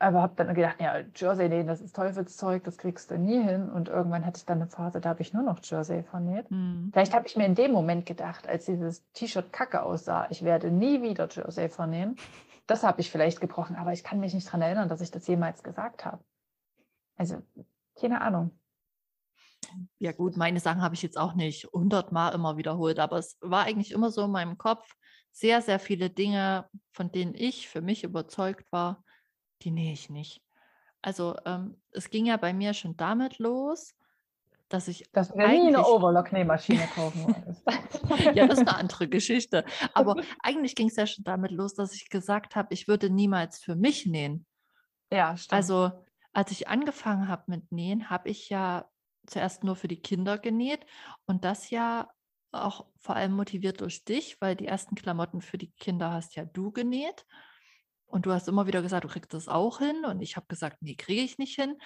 aber habe dann gedacht, ja, Jersey nähen, das ist Teufelszeug, das kriegst du nie hin. Und irgendwann hatte ich dann eine Phase, da habe ich nur noch Jersey vernäht. Mhm. Vielleicht habe ich mir in dem Moment gedacht, als dieses T-Shirt kacke aussah, ich werde nie wieder Jersey vernähen. Das habe ich vielleicht gebrochen, aber ich kann mich nicht daran erinnern, dass ich das jemals gesagt habe. Also, keine Ahnung. Ja gut, meine Sachen habe ich jetzt auch nicht hundertmal immer wiederholt, aber es war eigentlich immer so in meinem Kopf sehr, sehr viele Dinge, von denen ich für mich überzeugt war, die nähe ich nicht. Also ähm, es ging ja bei mir schon damit los, dass ich Dass dir nie eine Overlock-Nähmaschine kaufen wolltest. <laughs> ja, das ist eine andere Geschichte, aber eigentlich ging es ja schon damit los, dass ich gesagt habe, ich würde niemals für mich nähen. Ja, stimmt. Also als ich angefangen habe mit Nähen, habe ich ja zuerst nur für die Kinder genäht und das ja auch vor allem motiviert durch dich, weil die ersten Klamotten für die Kinder hast ja du genäht. Und du hast immer wieder gesagt, du kriegst das auch hin. Und ich habe gesagt, nee, kriege ich nicht hin.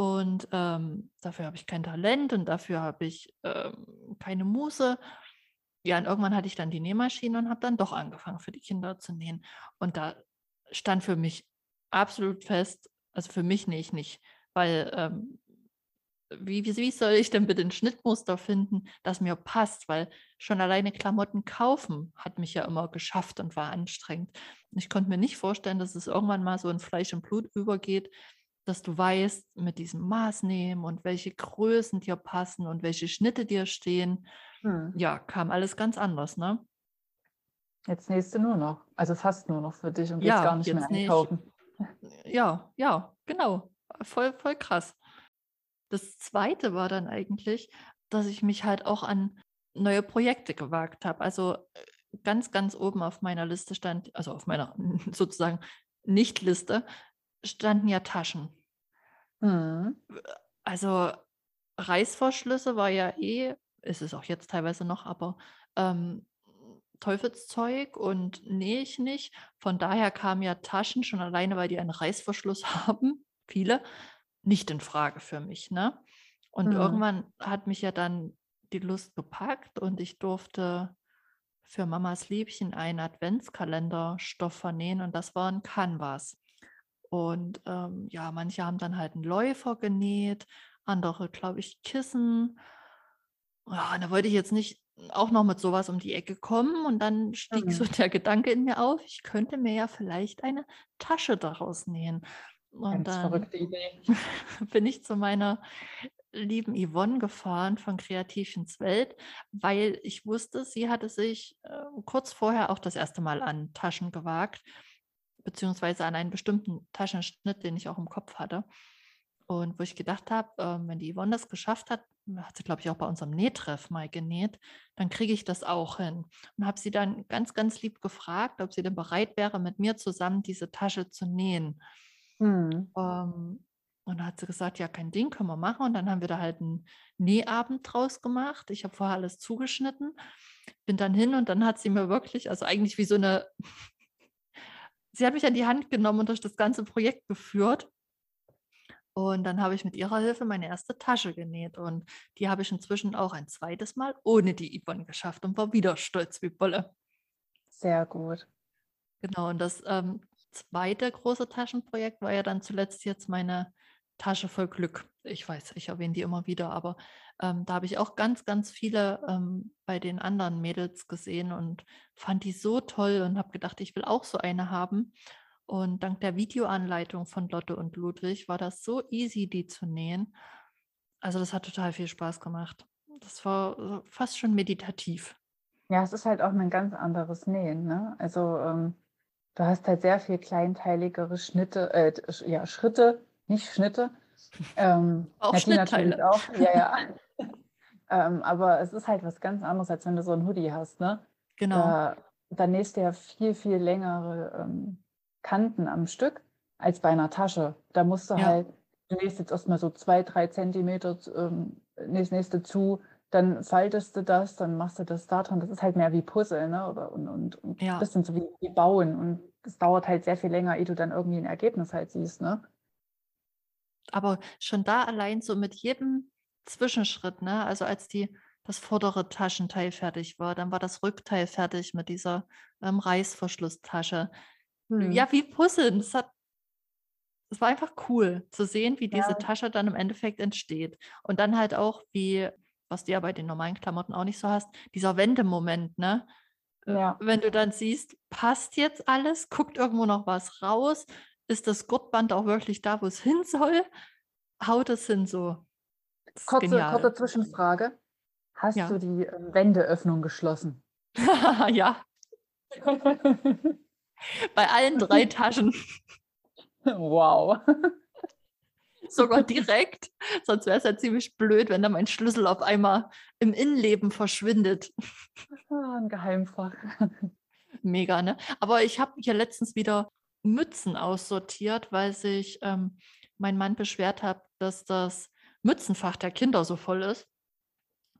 Und ähm, dafür habe ich kein Talent und dafür habe ich ähm, keine Muße. Ja, und irgendwann hatte ich dann die Nähmaschine und habe dann doch angefangen, für die Kinder zu nähen. Und da stand für mich absolut fest, also für mich nähe ich nicht, weil ähm, wie, wie, wie soll ich denn bitte ein Schnittmuster finden, das mir passt? Weil schon alleine Klamotten kaufen hat mich ja immer geschafft und war anstrengend. Ich konnte mir nicht vorstellen, dass es irgendwann mal so in Fleisch und Blut übergeht, dass du weißt, mit diesem Maß nehmen und welche Größen dir passen und welche Schnitte dir stehen. Hm. Ja, kam alles ganz anders, ne? Jetzt nähst du nur noch, also fast nur noch für dich und Ja, gar nicht mehr jetzt ich, einkaufen. ja, ja, genau. Voll, voll krass. Das zweite war dann eigentlich, dass ich mich halt auch an neue Projekte gewagt habe. Also äh, ganz, ganz oben auf meiner Liste stand, also auf meiner <laughs> sozusagen Nicht-Liste, standen ja Taschen. Hm. Also Reißverschlüsse war ja eh, ist es auch jetzt teilweise noch, aber ähm, Teufelszeug und nähe ich nicht. Von daher kamen ja Taschen schon alleine, weil die einen Reißverschluss <laughs> haben, viele, nicht in Frage für mich. Ne? Und Hm. irgendwann hat mich ja dann die Lust gepackt und ich durfte für Mamas Liebchen einen Adventskalender-Stoff vernähen und das war ein Canvas. Und ähm, ja, manche haben dann halt einen Läufer genäht, andere, glaube ich, Kissen. Ja, da wollte ich jetzt nicht auch noch mit sowas um die Ecke kommen. Und dann stieg so Hm. der Gedanke in mir auf, ich könnte mir ja vielleicht eine Tasche daraus nähen. Und Ganz dann verrückte Idee. <laughs> bin ich zu meiner lieben Yvonne gefahren von Kreativchens Welt, weil ich wusste, sie hatte sich äh, kurz vorher auch das erste Mal an Taschen gewagt, beziehungsweise an einen bestimmten Taschenschnitt, den ich auch im Kopf hatte. Und wo ich gedacht habe, ähm, wenn die Yvonne das geschafft hat, hat sie, glaube ich, auch bei unserem Nähtreff mal genäht, dann kriege ich das auch hin. Und habe sie dann ganz, ganz lieb gefragt, ob sie denn bereit wäre, mit mir zusammen diese Tasche zu nähen. Hm. Ähm, und da hat sie gesagt, ja, kein Ding, können wir machen. Und dann haben wir da halt einen Nähabend draus gemacht. Ich habe vorher alles zugeschnitten, bin dann hin und dann hat sie mir wirklich, also eigentlich wie so eine, sie hat mich an die Hand genommen und durch das ganze Projekt geführt. Und dann habe ich mit ihrer Hilfe meine erste Tasche genäht. Und die habe ich inzwischen auch ein zweites Mal ohne die Yvonne geschafft und war wieder stolz wie Bolle. Sehr gut. Genau, und das ähm, zweite große Taschenprojekt war ja dann zuletzt jetzt meine Tasche voll Glück. Ich weiß, ich erwähne die immer wieder, aber ähm, da habe ich auch ganz, ganz viele ähm, bei den anderen Mädels gesehen und fand die so toll und habe gedacht, ich will auch so eine haben. Und dank der Videoanleitung von Lotte und Ludwig war das so easy, die zu nähen. Also das hat total viel Spaß gemacht. Das war äh, fast schon meditativ. Ja, es ist halt auch ein ganz anderes Nähen, ne? Also ähm, du hast halt sehr viel kleinteiligere Schnitte, äh, ja, Schritte, nicht Schnitte. Ähm, Auch Schnittteile. auch, ja, ja. <laughs> ähm, aber es ist halt was ganz anderes, als wenn du so ein Hoodie hast, ne? Genau. Da, da nähst du ja viel, viel längere ähm, Kanten am Stück als bei einer Tasche. Da musst du Ja. halt, du nähst jetzt erstmal so zwei, drei Zentimeter ähm, nähst, nähst du zu, dann faltest du das, dann machst du das da dran. Das ist halt mehr wie Puzzle, ne? Oder, und, und, und ein Ja. bisschen so wie, wie Bauen. Und es dauert halt sehr viel länger, ehe du dann irgendwie ein Ergebnis halt siehst, ne? Aber schon da allein so mit jedem Zwischenschritt, ne? Also als die das vordere Taschenteil fertig war, dann war das Rückteil fertig mit dieser ähm, Reißverschlusstasche. Hm. Ja, wie Puzzeln. Das hat es war einfach cool zu sehen, wie diese Ja. Tasche dann im Endeffekt entsteht. Und dann halt auch, wie, was du ja bei den normalen Klamotten auch nicht so hast, dieser Wendemoment, ne? Äh, Ja. Wenn du dann siehst, passt jetzt alles, guckt irgendwo noch was raus, ist das Gurtband auch wirklich da, wo es hin soll, haut es hin so. Kurze, kurze Zwischenfrage. Hast Ja. du die ähm, Wendeöffnung geschlossen? <laughs> ja, <laughs> bei allen drei Taschen wow. <laughs> sogar direkt. Sonst wäre es ja ziemlich blöd, wenn da mein Schlüssel auf einmal im Innenleben verschwindet. Ah, ein Geheimfach. Mega, ne? Aber ich habe hier letztens wieder Mützen aussortiert, weil sich ähm, mein Mann beschwert hat, dass das Mützenfach der Kinder so voll ist.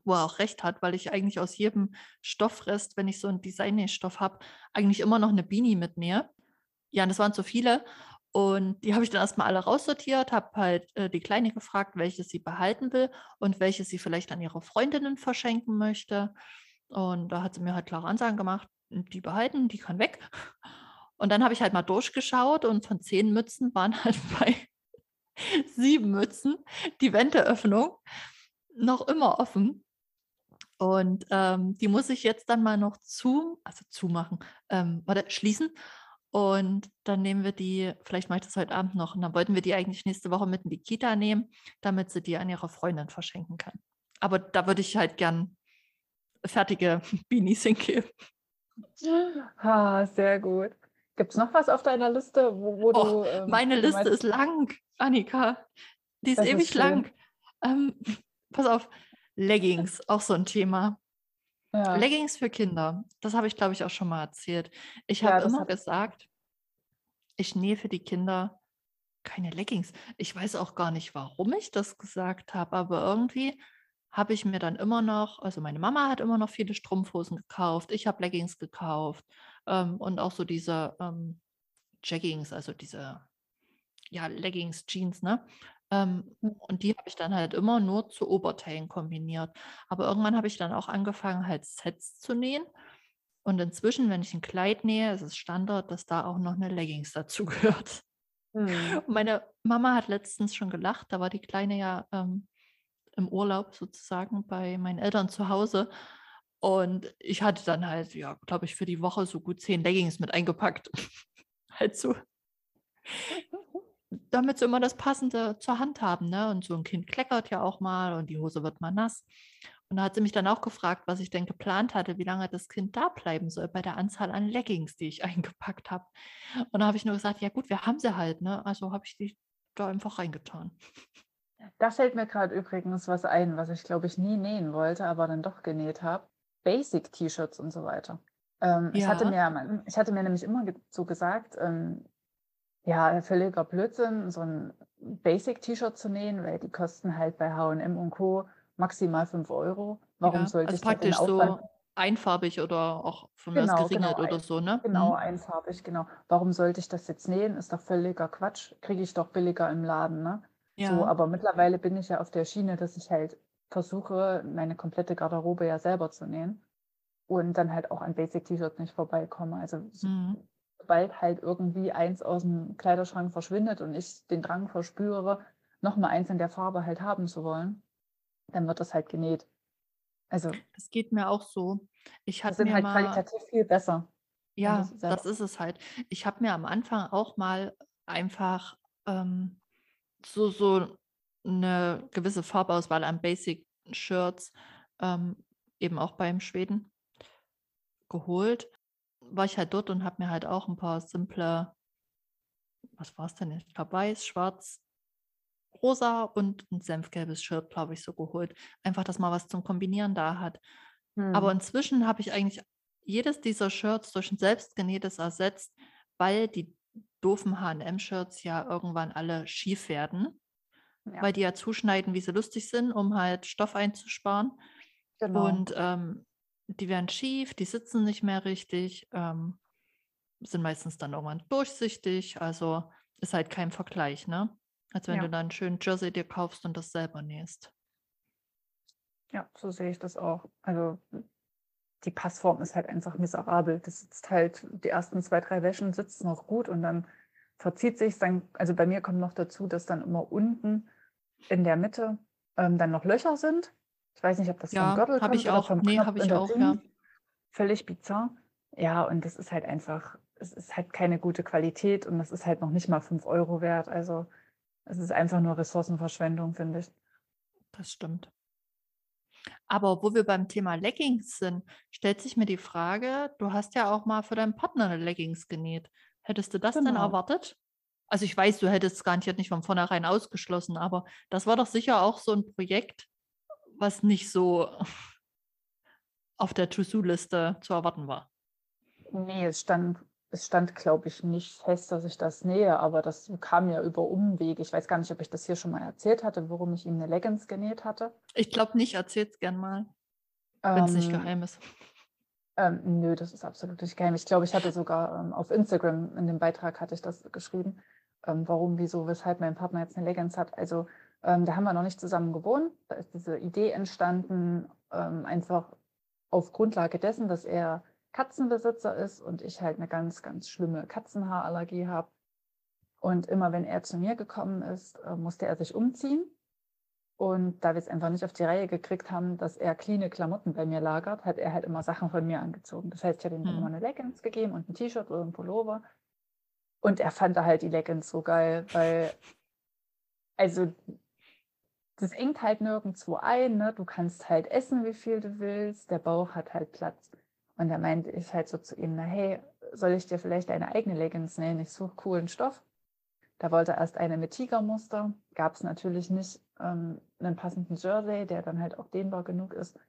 Wo er auch recht hat, weil ich eigentlich aus jedem Stoffrest, wenn ich so einen Design-Stoff habe, eigentlich immer noch eine Beanie mitnehme. Ja, und das waren zu viele. Und die habe ich dann erstmal alle raussortiert, habe halt äh, die Kleine gefragt, welche sie behalten will und welche sie vielleicht an ihre Freundinnen verschenken möchte. Und da hat sie mir halt klare Ansagen gemacht, die behalten, die kann weg. Und dann habe ich halt mal durchgeschaut und von zehn Mützen waren halt <laughs> bei sieben Mützen die Wendeöffnung noch immer offen. Und ähm, die muss ich jetzt dann mal noch zu, also zumachen, ähm, oder schließen. Und dann nehmen wir die, vielleicht mache ich das heute Abend noch, und dann wollten wir die eigentlich nächste Woche mit in die Kita nehmen, damit sie die an ihre Freundin verschenken kann. Aber da würde ich halt gern fertige <laughs> Beanies hingeben. Ah, sehr gut. Gibt es noch was auf deiner Liste, wo, wo Oh, du. ähm, Meine Liste meinst, ist lang, Annika. Die ist ist ewig schön. lang. Ähm, pass auf, Leggings, auch so ein Thema. Ja, Leggings für Kinder, das habe ich, glaube ich, auch schon mal erzählt. Ich Ja, habe das immer gesagt, ich nähe für die Kinder keine Leggings. Ich weiß auch gar nicht, warum ich das gesagt habe, aber irgendwie habe ich mir dann immer noch, also meine Mama hat immer noch viele Strumpfhosen gekauft, ich habe Leggings gekauft ähm, und auch so diese ähm, Jeggings, also diese ja, Leggings, Jeans, ne? Ähm, Mhm. und die habe ich dann halt immer nur zu Oberteilen kombiniert. Aber irgendwann habe ich dann auch angefangen, halt Sets zu nähen. Und inzwischen, wenn ich ein Kleid nähe, ist es Standard, dass da auch noch eine Leggings dazu <laughs> gehört. Hm. Meine Mama hat letztens schon gelacht, da war die Kleine ja ähm, im Urlaub sozusagen bei meinen Eltern zu Hause. Und ich hatte dann halt, ja, glaube ich, für die Woche so gut zehn Leggings mit eingepackt. <laughs> halt so, damit sie immer das Passende zur Hand haben, ne? Und so ein Kind kleckert ja auch mal und die Hose wird mal nass. Und da hat sie mich dann auch gefragt, was ich denn geplant hatte, wie lange das Kind da bleiben soll bei der Anzahl an Leggings, die ich <laughs> eingepackt habe. Und da habe ich nur gesagt, ja gut, wir haben sie halt, ne? Also habe ich die da einfach reingetan. Da fällt mir gerade übrigens was ein, was ich glaube ich nie nähen wollte, aber dann doch genäht habe. Basic-T-Shirts und so weiter. Ähm, ich, hatte Ja. mir, ich hatte mir nämlich immer so gesagt, ähm, ja, völliger Blödsinn, so ein Basic-T-Shirt zu nähen, weil die kosten halt bei H&M und Co. maximal 5 Euro. Warum ja, sollte also ich da den praktisch Aufwand so einfarbig oder auch von mir aus Genau, geringelt genau, oder so, ne? Genau, Mhm. einfarbig, genau. Warum sollte ich das jetzt nähen? Ist doch völliger Quatsch. Kriege ich doch billiger im Laden, ne? So, Ja. aber mittlerweile bin ich ja auf der Schiene, dass ich halt versuche, meine komplette Garderobe ja selber zu nähen und dann halt auch an Basic-T-Shirts nicht vorbeikomme. Also so- Mhm. sobald halt irgendwie eins aus dem Kleiderschrank verschwindet und ich den Drang verspüre, nochmal eins in der Farbe halt haben zu wollen, dann wird das halt genäht. Also Das geht mir auch so. Ich hatte sind mir halt mal, qualitativ viel besser. ja, das ist es halt. Ich habe mir am Anfang auch mal einfach ähm, so, so eine gewisse Farbauswahl an Basic-Shirts, ähm, eben auch beim Schweden, geholt. War ich halt dort und habe mir halt auch ein paar simple, was war es denn? Ich glaube, weiß, schwarz, rosa und ein senfgelbes Shirt, glaube ich, so geholt. Einfach, dass man was zum Kombinieren da hat. Aber Hm. inzwischen habe ich eigentlich jedes dieser Shirts durch ein selbstgenähtes ersetzt, weil die doofen H&M-Shirts ja irgendwann alle schief werden, Ja, weil die ja zuschneiden, wie sie lustig sind, um halt Stoff einzusparen. genau. Und ähm, die werden schief, die sitzen nicht mehr richtig, ähm, sind meistens dann irgendwann durchsichtig. Also ist halt kein Vergleich, ne? Als wenn Ja. du dann einen schönen Jersey dir kaufst und das selber nähst. Ja, so sehe ich das auch. Also die Passform ist halt einfach miserabel. Das sitzt halt, die ersten zwei, drei Wäschen sitzt noch gut und dann verzieht sich dann, also bei mir kommt noch dazu, dass dann immer unten in der Mitte ähm, dann noch Löcher sind. Ich weiß nicht, ob das vom Ja, Gürtel habe kommt ich oder auch. vom Nee, Knopf habe ich auch, ja. Völlig bizarr. Ja, und das ist halt einfach, es ist halt keine gute Qualität und das ist halt noch nicht mal 5 Euro wert. Also es ist einfach nur Ressourcenverschwendung, finde ich. Das stimmt. Aber wo wir beim Thema Leggings sind, stellt sich mir die Frage, du hast ja auch mal für deinen Partner eine Leggings genäht. Hättest du das denn Genau. erwartet? Also ich weiß, du hättest es garantiert nicht von vornherein ausgeschlossen, aber das war doch sicher auch so ein Projekt, was nicht so <laughs> auf der To-Do-Liste zu erwarten war. Nee, es stand, es stand, glaube ich, nicht fest, dass ich das nähe, aber das kam ja über Umwege. Ich weiß gar nicht, ob ich das hier schon mal erzählt hatte, warum ich ihm eine Leggings genäht hatte. Ich glaube nicht, erzähl's gern mal, wenn es nicht Ähm, geheim ist. Ähm, nö, das ist absolut nicht geheim. Ich glaube, ich hatte sogar ähm, auf Instagram in dem Beitrag hatte ich das geschrieben, ähm, warum, wieso, weshalb mein Partner jetzt eine Leggings hat. Also ähm, da haben wir noch nicht zusammen gewohnt. Da ist diese Idee entstanden, ähm, einfach auf Grundlage dessen, dass er Katzenbesitzer ist und ich halt eine ganz, ganz schlimme Katzenhaarallergie habe. Und immer wenn er zu mir gekommen ist, äh, musste er sich umziehen. Und da wir es einfach nicht auf die Reihe gekriegt haben, dass er cleane Klamotten bei mir lagert, hat er halt immer Sachen von mir angezogen. Das heißt, ich habe ihm Hm. immer eine Leggings gegeben und ein T-Shirt oder ein Pullover. Und er fand da halt die Leggings so geil, weil, also, das engt halt nirgendwo ein. Ne? Du kannst halt essen, wie viel du willst. Der Bauch hat halt Platz. Und da meinte ich halt so zu ihm, na hey, soll ich dir vielleicht deine eigene Leggings nähen? Ich suche coolen Stoff. Da wollte er erst eine mit Tigermuster. Gab es natürlich nicht ähm, einen passenden Jersey, der dann halt auch dehnbar genug ist.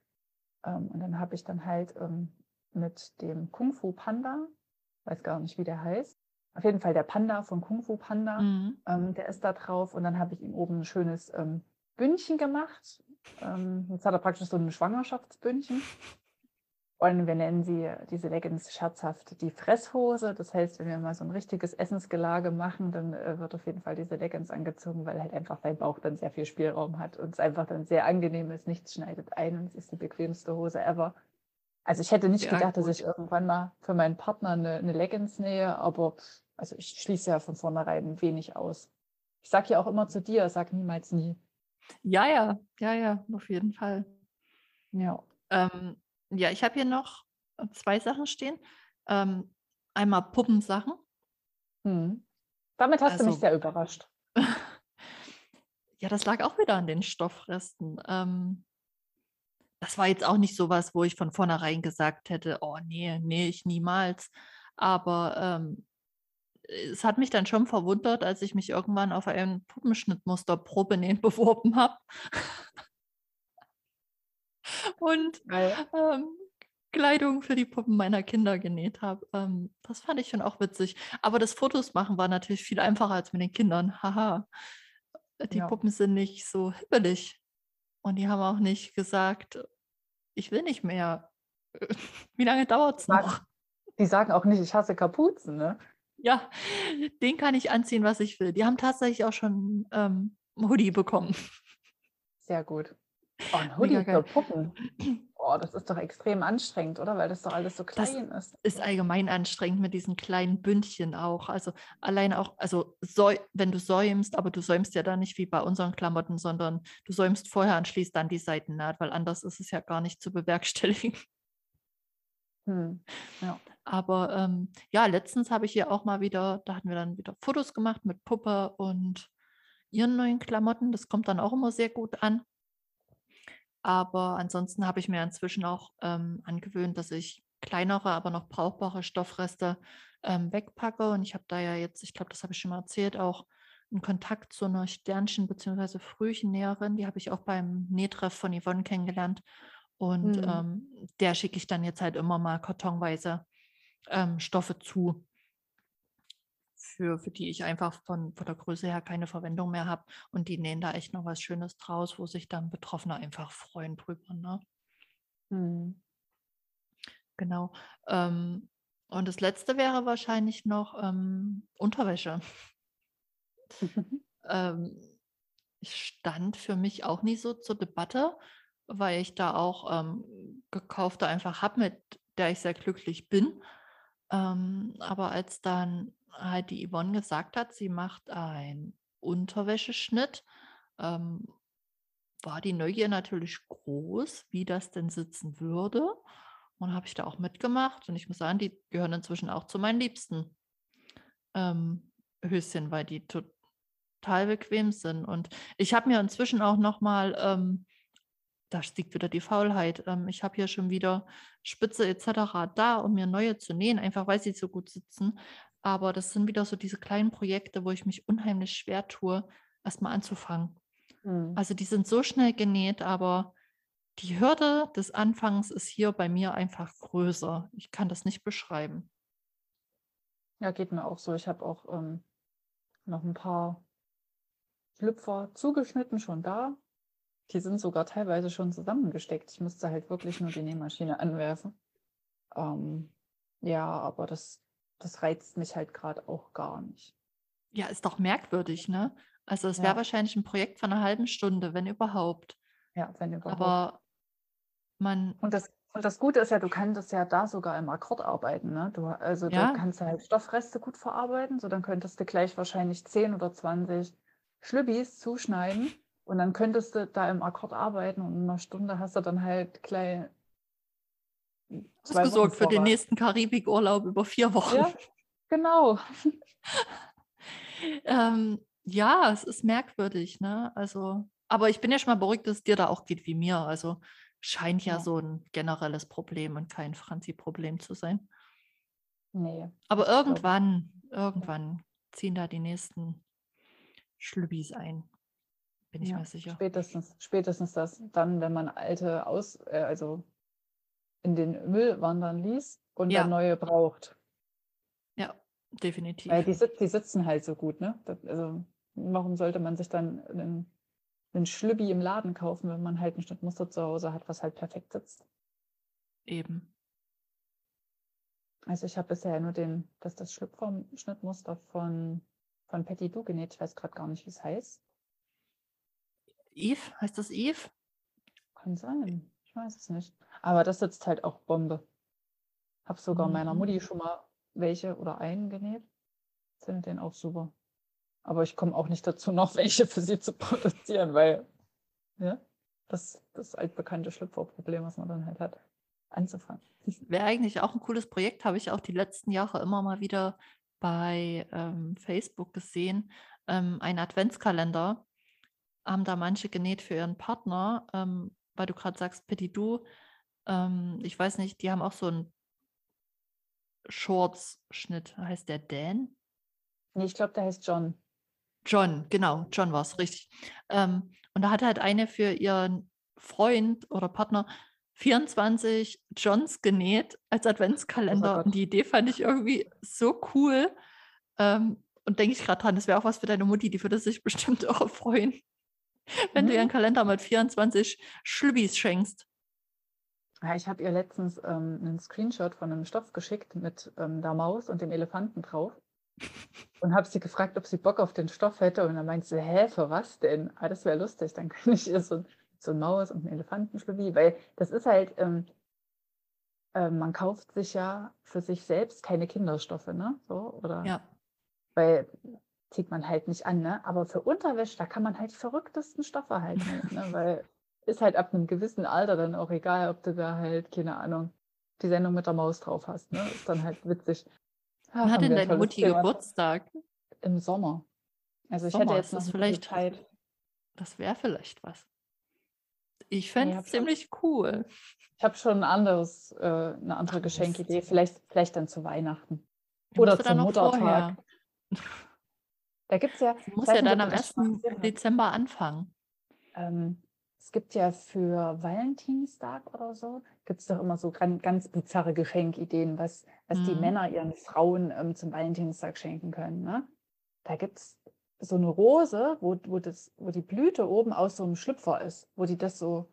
Ähm, und dann habe ich dann halt ähm, mit dem Kung Fu Panda, weiß gar nicht, wie der heißt, auf jeden Fall der Panda von Kung Fu Panda, Mhm. ähm, der ist da drauf. Und dann habe ich ihm oben ein schönes ähm, Bündchen gemacht. Ähm, jetzt hat er praktisch so ein Schwangerschaftsbündchen. Und wir nennen sie, diese Leggings scherzhaft, die Fresshose. Das heißt, wenn wir mal so ein richtiges Essensgelage machen, dann äh, wird auf jeden Fall diese Leggings angezogen, weil halt einfach sein Bauch dann sehr viel Spielraum hat und es einfach dann sehr angenehm ist. Nichts schneidet ein und es ist die bequemste Hose ever. Also ich hätte nicht Ja, gedacht, dass gut. ich irgendwann mal für meinen Partner eine, eine Leggings nähe, aber also ich schließe ja von vornherein wenig aus. Ich sage ja auch immer zu dir, sag niemals nie. Ja, ja, ja, ja, auf jeden Fall. Ja. Ähm, ja, ich habe hier noch äh, zwei Sachen stehen. Ähm, einmal Puppensachen. Hm. Damit hast du mich Also- sehr überrascht. <laughs> Ja, das lag auch wieder an den Stoffresten. Ähm, das war jetzt auch nicht so was, wo ich von vornherein gesagt hätte, oh nee, nee, ich niemals. Aber ähm, es hat mich dann schon verwundert, als ich mich irgendwann auf ein Puppenschnittmuster Probenähen <laughs> beworben habe. Und ähm, Kleidung für die Puppen meiner Kinder genäht habe. Ähm, das fand ich schon auch witzig. Aber das Fotos machen war natürlich viel einfacher als mit den Kindern. Haha. Die Ja. Puppen sind nicht so hibbelig. Und die haben auch nicht gesagt, ich will nicht mehr. <laughs> Wie lange dauert es noch? Die sagen auch nicht, ich hasse Kapuzen, ne? Ja, <laughs> den kann ich anziehen, was ich will. Die haben tatsächlich auch schon ähm, Hoodie bekommen. Sehr gut. Oh, ein Hoodie für. Puppen. Oh, das ist doch extrem anstrengend, oder? Weil das doch alles so Das klein ist. ist allgemein anstrengend mit diesen kleinen Bündchen auch. Also alleine auch, also wenn du säumst, aber du säumst ja da nicht wie bei unseren Klamotten, sondern du säumst vorher und schließt dann die Seitennaht, weil anders ist es ja gar nicht zu bewerkstelligen. Hm. Aber ähm, ja, letztens habe ich hier auch mal wieder, da hatten wir dann wieder Fotos gemacht mit Puppe und ihren neuen Klamotten. Das kommt dann auch immer sehr gut an. Aber ansonsten habe ich mir inzwischen auch ähm, angewöhnt, dass ich kleinere, aber noch brauchbare Stoffreste ähm, wegpacke. Und ich habe da ja jetzt, ich glaube, das habe ich schon mal erzählt, auch einen Kontakt zu einer Sternchen- bzw. Frühchennäherin. Die habe ich auch beim Nähtreff von Yvonne kennengelernt. Und Mhm. ähm, der schicke ich dann jetzt halt immer mal kartonweise ähm, Stoffe zu, für, für die ich einfach von, von der Größe her keine Verwendung mehr habe. Und die nähen da echt noch was Schönes draus, wo sich dann Betroffene einfach freuen drüber. Ne? Hm. Genau. Ähm, und das letzte wäre wahrscheinlich noch ähm, Unterwäsche. <laughs> ähm, stand für mich auch nie so zur Debatte, weil ich da auch ähm, gekaufte einfach habe, mit der ich sehr glücklich bin. Ähm, aber als dann halt die Yvonne gesagt hat, sie macht einen Unterwäscheschnitt, ähm, war die Neugier natürlich groß, wie das denn sitzen würde. Und habe ich da auch mitgemacht. Und ich muss sagen, die gehören inzwischen auch zu meinen Liebsten ähm, Höschen, weil die total bequem sind. Und ich habe mir inzwischen auch noch mal, ähm, da liegt wieder die Faulheit, ähm, ich habe hier schon wieder Spitze etc. da, um mir neue zu nähen, einfach weil sie so gut sitzen. Aber das sind wieder so diese kleinen Projekte, wo ich mich unheimlich schwer tue, erstmal anzufangen. Mhm. Also die sind so schnell genäht, aber die Hürde des Anfangs ist hier bei mir einfach größer. Ich kann das nicht beschreiben. Ja, geht mir auch so. Ich habe auch ähm, noch ein paar Schlüpfer zugeschnitten, schon da. Die sind sogar teilweise schon zusammengesteckt. Ich musste halt wirklich nur die Nähmaschine <laughs> anwerfen. Ähm, ja, aber das, das reizt mich halt gerade auch gar nicht. Ja, ist doch merkwürdig, ne? Also es wäre Ja, wahrscheinlich ein Projekt von einer halben Stunde, wenn überhaupt. ja, wenn überhaupt. Aber man, Und das, und das Gute ist ja, du kannst ja da sogar im Akkord arbeiten. Ne? Du, also du ja, kannst halt Stoffreste gut verarbeiten. So, dann könntest du gleich wahrscheinlich 10 oder 20 Schlübbis zuschneiden. Und dann könntest du da im Akkord arbeiten und in einer Stunde hast du dann halt gleich ausgesorgt für den nächsten Karibikurlaub über vier Wochen. Ja, genau. <laughs> Ähm, ja, es ist merkwürdig, ne? Also, aber ich bin ja schon mal beruhigt, dass es dir da auch geht wie mir. Also scheint ja Ja, so ein generelles Problem und kein Franzi-Problem zu sein. nee, Aber ich glaube, irgendwann, irgendwann ziehen da die nächsten Schlübbis ein, bin ich ja, mir sicher. spätestens, spätestens das dann, wenn man alte aus, äh, also in den Müll wandern ließ und dann Ja, neue braucht. ja, Weil definitiv. die, sit- die sitzen halt so gut, ne? Das, also, warum sollte man sich dann einen, einen Schlübbi im Laden kaufen, wenn man halt ein Schnittmuster zu Hause hat, was halt perfekt sitzt? Eben. Also ich habe bisher nur den, das, das Schlüpfer-Schnittmuster von, von Patty Du genäht. Ich weiß gerade gar nicht, wie es heißt. Eve, heißt das Eve? Kann sein. Ich weiß es nicht. Aber das sitzt halt auch Bombe. Habe sogar meiner Mhm. Mutti schon mal welche oder einen genäht. Finde den auch super. Aber ich komme auch nicht dazu, <laughs> noch welche für sie zu produzieren, weil ja, das das altbekannte Schlüpferproblem, was man dann halt hat, anzufangen. Wäre eigentlich auch ein cooles Projekt, habe ich auch die letzten Jahre immer mal wieder bei ähm, Facebook gesehen. Ähm, ein Adventskalender haben da manche genäht für ihren Partner, ähm, weil du gerade sagst, Petit Du. Ähm, ich weiß nicht, die haben auch so einen Shorts-Schnitt. Heißt der Dan? Nee, ich glaube, der heißt John. John, genau, John war es, richtig. Ähm, und da hat halt eine für ihren Freund oder Partner 24 Johns genäht als Großer Adventskalender. Und Gott. die Idee fand ich irgendwie so cool. Ähm, und denke ich gerade dran, das wäre auch was für deine Mutti, die würde sich bestimmt <laughs> auch freuen, wenn du ihren Mhm. Kalender mit 24 Schlübbis schenkst. Ja, ich habe ihr letztens ähm, einen Screenshot von einem Stoff geschickt mit ähm, der Maus und dem Elefanten drauf <laughs> und habe sie gefragt, ob sie Bock auf den Stoff hätte. Und dann meinte sie, hä, für was denn? Ah, das wäre lustig, dann <laughs> kann ich ihr so, so ein Maus und einen Elefantenschlüppi, weil das ist halt, ähm, äh, man kauft sich ja für sich selbst keine Kinderstoffe, ne? So, oder Ja, weil zieht man halt nicht an, ne? Aber für Unterwäsche, da kann man halt die verrücktesten Stoffe halt nehmen, ne? <laughs> Weil ist halt ab einem gewissen Alter dann auch egal, ob du da halt, keine Ahnung, die Sendung mit der Maus drauf hast, ne? Ist dann halt witzig. wann Ah, hat denn deine Mutti Thema. Geburtstag? Im Sommer. Also ich hätte jetzt noch vielleicht, Zeit. das wäre vielleicht was. Ich fände es habe schon, ziemlich cool. ich habe schon ein anderes, äh, eine andere Ach. Geschenkidee. Vielleicht, vielleicht dann zu Weihnachten. Musst Oder du zum. Muttertag. Da gibt es ja, Sie ich muss weiß ja dann am du das schon mal 1. gesehen hast. Dezember anfangen. Ähm, gibt ja für Valentinstag oder so, gibt es doch immer so ganz, ganz bizarre Geschenkideen, was, was die Mhm. Männer ihren Frauen ähm, zum Valentinstag schenken können. Ne? Da gibt es so eine Rose, wo, wo, das, wo die Blüte oben aus so einem Schlüpfer ist, wo die das so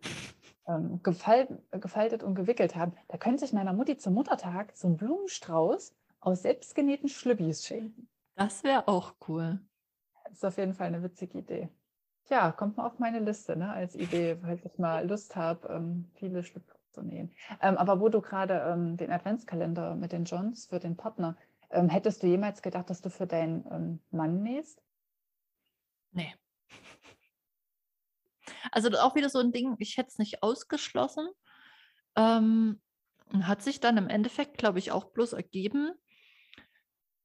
ähm, gefalt, gefaltet und gewickelt haben. Da könnte ich meiner Mutti zum Muttertag so einen Blumenstrauß aus selbstgenähten Schlübbis schenken. Das wäre auch cool. Das ist auf jeden Fall eine witzige Idee. Tja, kommt mal auf meine Liste, ne, als Idee, falls ich mal Lust habe, ähm, viele Schlüpf zu nähen. Ähm, aber wo du gerade ähm, den Adventskalender mit den Johns für den Partner, ähm, hättest du jemals gedacht, dass du für deinen ähm, Mann nähst? Nee. Also das ist auch wieder so ein Ding, ich hätte es nicht ausgeschlossen. Ähm, hat sich dann im Endeffekt, glaube ich, auch bloß ergeben,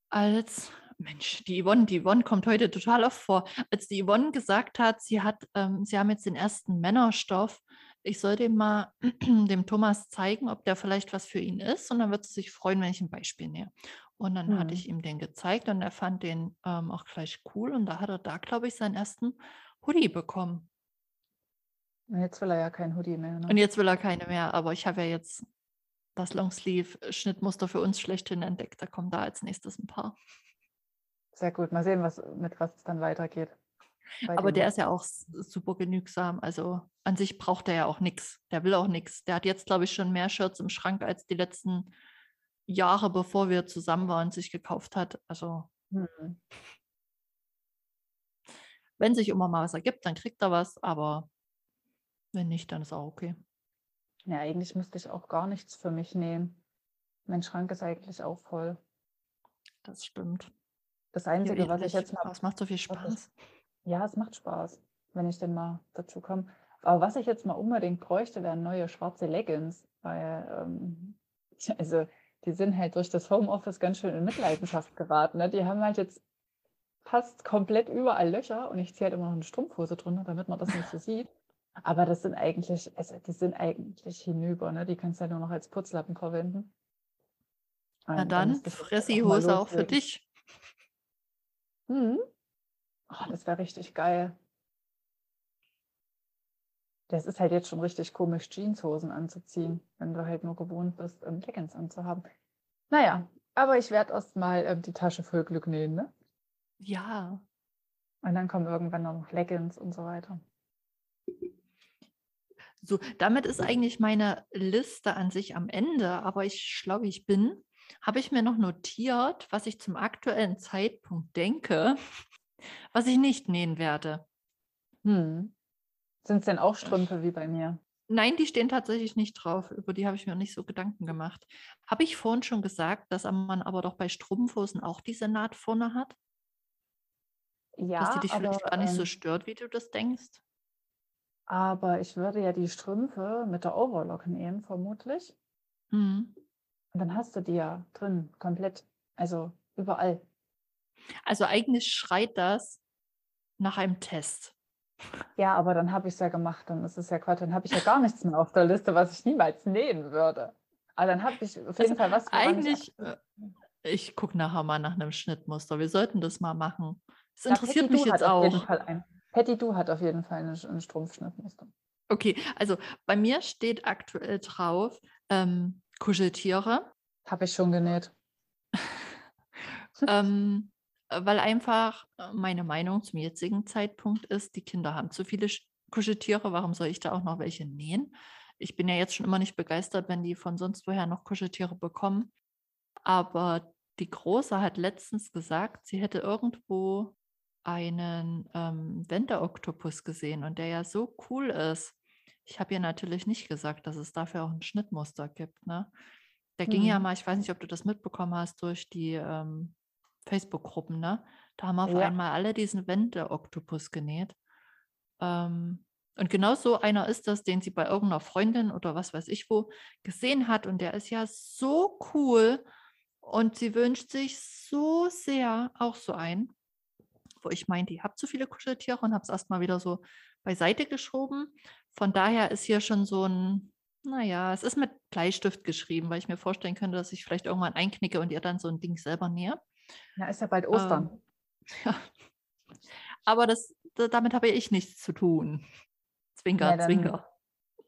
als Mensch, die Yvonne, die Yvonne kommt heute total oft vor, als die Yvonne gesagt hat, sie hat, ähm, sie haben jetzt den ersten Männerstoff, ich soll dem mal <clears throat> dem Thomas zeigen, ob der vielleicht was für ihn ist und dann wird es sich freuen, wenn ich ein Beispiel nähe. Und dann hatte Hm. ich ihm den gezeigt und er fand den ähm, auch gleich cool und da hat er da, glaube ich, seinen ersten Hoodie bekommen. Und Jetzt will er ja kein Hoodie mehr. Und Ne? jetzt will er keine mehr, aber ich habe ja jetzt das Longsleeve-Schnittmuster für uns schlechthin entdeckt. Da kommen da als nächstes ein paar. Sehr gut. Mal sehen, was, mit was es dann weitergeht. Aber der ist ja auch super genügsam. Also an sich braucht er ja auch nichts. Der will auch nichts. Der hat jetzt, glaube ich, schon mehr Shirts im Schrank als die letzten Jahre, bevor wir zusammen waren, sich gekauft hat. Also Hm. wenn sich immer mal was ergibt, dann kriegt er was. Aber wenn nicht, dann ist auch okay. Ja, eigentlich müsste ich auch gar nichts für mich nähen. Mein Schrank ist eigentlich auch voll. Das stimmt. Das Ja, Einzige, was ich jetzt mal es macht so viel Spaß. Ja, es macht Spaß, wenn ich denn mal dazu komme. Aber was ich jetzt mal unbedingt bräuchte, wären neue schwarze Leggings, weil ähm, <laughs> also die sind halt durch das Homeoffice ganz schön in Mitleidenschaft geraten. Ne? Die haben halt jetzt fast komplett überall Löcher und ich ziehe halt immer noch eine Strumpfhose drunter, damit man das nicht so sieht. Aber das sind eigentlich, also die sind eigentlich hinüber, ne? Die kannst du ja nur noch als Putzlappen verwenden. Na dann, müsste ich jetzt fress auch für dich. Mhm. Oh, das wäre richtig geil. Das ist halt jetzt schon richtig komisch, Jeanshosen anzuziehen, wenn du halt nur gewohnt bist, ähm, Leggings anzuhaben. Naja, aber ich werde erst mal ähm, die Tasche voll Glück nähen, ne? Ja, Und dann kommen irgendwann noch Leggings und so weiter. So, damit ist eigentlich meine Liste an sich am Ende, aber ich wie ich bin, habe ich mir noch notiert, was ich zum aktuellen Zeitpunkt denke, was ich nicht nähen werde. Hm. Sind es denn auch Strümpfe wie bei mir? Nein, die stehen tatsächlich nicht drauf. Über die habe ich mir nicht so Gedanken gemacht. Habe ich vorhin schon gesagt, dass man aber doch bei Strumpfhosen auch diese Naht vorne hat? Dass Ja, die dich aber, vielleicht gar nicht so ähm, stört, wie du das denkst? aber ich würde ja die Strümpfe mit der Overlock nähen, vermutlich. Mhm. Und dann hast du die ja drin, komplett, also überall. Also eigentlich schreit das nach einem Test. Ja, aber dann habe ich es ja gemacht, dann ist es ja Quatsch, dann habe ich ja gar nichts mehr auf der Liste, was ich niemals nähen würde. Aber dann habe ich auf jeden Also Fall was, ich Eigentlich, äh, ich gucke nachher mal nach einem Schnittmuster. Wir sollten das mal machen. Das Ja, interessiert Patty mich Du jetzt auf jeden auch. Fall ein. Patty Du hat auf jeden Fall eine, ein Strumpfschnittmuster. Okay, also bei mir steht aktuell drauf ähm, Kuscheltiere, Habe ich schon genäht. ähm, äh, <laughs> weil einfach äh, meine Meinung zum jetzigen Zeitpunkt ist, die Kinder haben zu viele Sch- Kuscheltiere. Warum soll ich da auch noch welche nähen? Ich bin ja jetzt schon immer nicht begeistert, wenn die von sonst woher noch Kuscheltiere bekommen. Aber die Große hat letztens gesagt, sie hätte irgendwo einen ähm, Wender-Oktopus gesehen und der ja so cool ist. Ich habe ihr natürlich nicht gesagt, dass es dafür auch ein Schnittmuster gibt. Ne? Der ging ja Mhm. mal, ich weiß nicht, ob du das mitbekommen hast, durch die ähm, Facebook-Gruppen. Ne? Da haben auf Ja. einmal alle diesen Wender-Oktopus genäht. Ähm, und genau so einer ist das, den sie bei irgendeiner Freundin oder was weiß ich wo gesehen hat. Und der ist ja so cool. Und sie wünscht sich so sehr auch so einen, wo ich meinte, ich habe zu viele Kuscheltiere und habe es erstmal wieder so beiseite geschoben. Von daher ist hier schon so ein, naja, es ist mit Bleistift geschrieben, weil ich mir vorstellen könnte, dass ich vielleicht irgendwann einknicke und ihr dann so ein Ding selber nähe. Ja, ist ja bald Ostern. Ähm, <laughs> ja. Aber das, da- damit habe ich nichts zu tun. Zwinker, Ja, dann- Zwinker.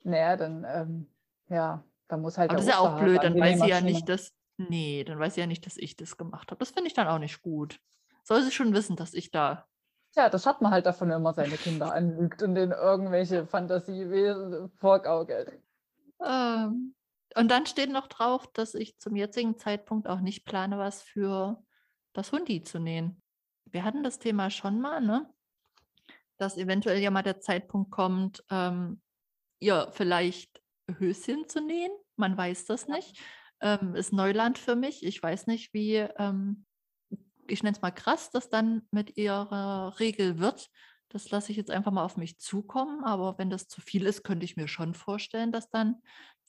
Naja, dann, ähm, ja, da muss halt Aber das ist ja auch blöd, an dann weiß sie ja nicht, dass. Nee, dann weiß sie ja nicht, dass ich das gemacht habe. Das finde ich dann auch nicht gut. Soll sie schon wissen, dass ich da. Ja, das hat man halt davon, wenn man seine Kinder anlügt und denen irgendwelche Fantasiewesen vorgaukelt. Ähm, und dann steht noch drauf, dass ich zum jetzigen Zeitpunkt auch nicht plane, was für das Hundi zu nähen. Wir hatten das Thema schon mal, ne? Dass eventuell ja mal der Zeitpunkt kommt, ähm, ihr vielleicht Höschen zu nähen. Man weiß das nicht. Ähm, ist Neuland für mich. Ich weiß nicht, wie, ähm, ich nenne es mal krass, das dann mit ihrer Regel wird. Das lasse ich jetzt einfach mal auf mich zukommen. Aber wenn das zu viel ist, könnte ich mir schon vorstellen, dass dann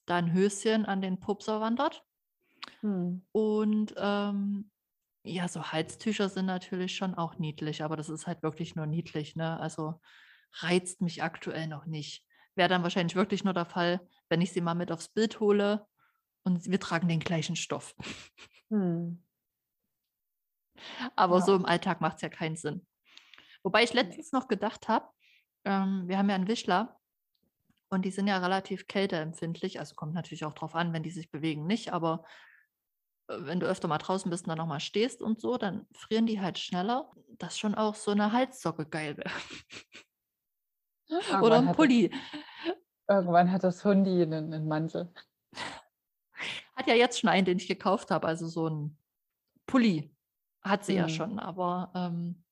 da ein Höschen an den Pupser wandert. Hm. Und ähm, ja, so Halstücher sind natürlich schon auch niedlich, aber das ist halt wirklich nur niedlich, ne? Also reizt mich aktuell noch nicht. Wäre dann wahrscheinlich wirklich nur der Fall, wenn ich sie mal mit aufs Bild hole und wir tragen den gleichen Stoff. Hm. Aber Ja. so im Alltag macht es ja keinen Sinn. Wobei ich letztens noch gedacht habe, ähm, wir haben ja einen Wischler und die sind ja relativ kälteempfindlich. Also kommt natürlich auch drauf an, wenn die sich bewegen, nicht. Aber äh, wenn du öfter mal draußen bist und dann nochmal stehst und so, dann frieren die halt schneller. Dass schon auch so eine Halssocke geil wäre. <laughs> Oder ein hat das Pulli. irgendwann hat das Hundi 'nen 'nen Mantel. Hat ja jetzt schon einen, den ich gekauft habe, also so ein Pulli hat sie ja Mhm. schon, aber ähm,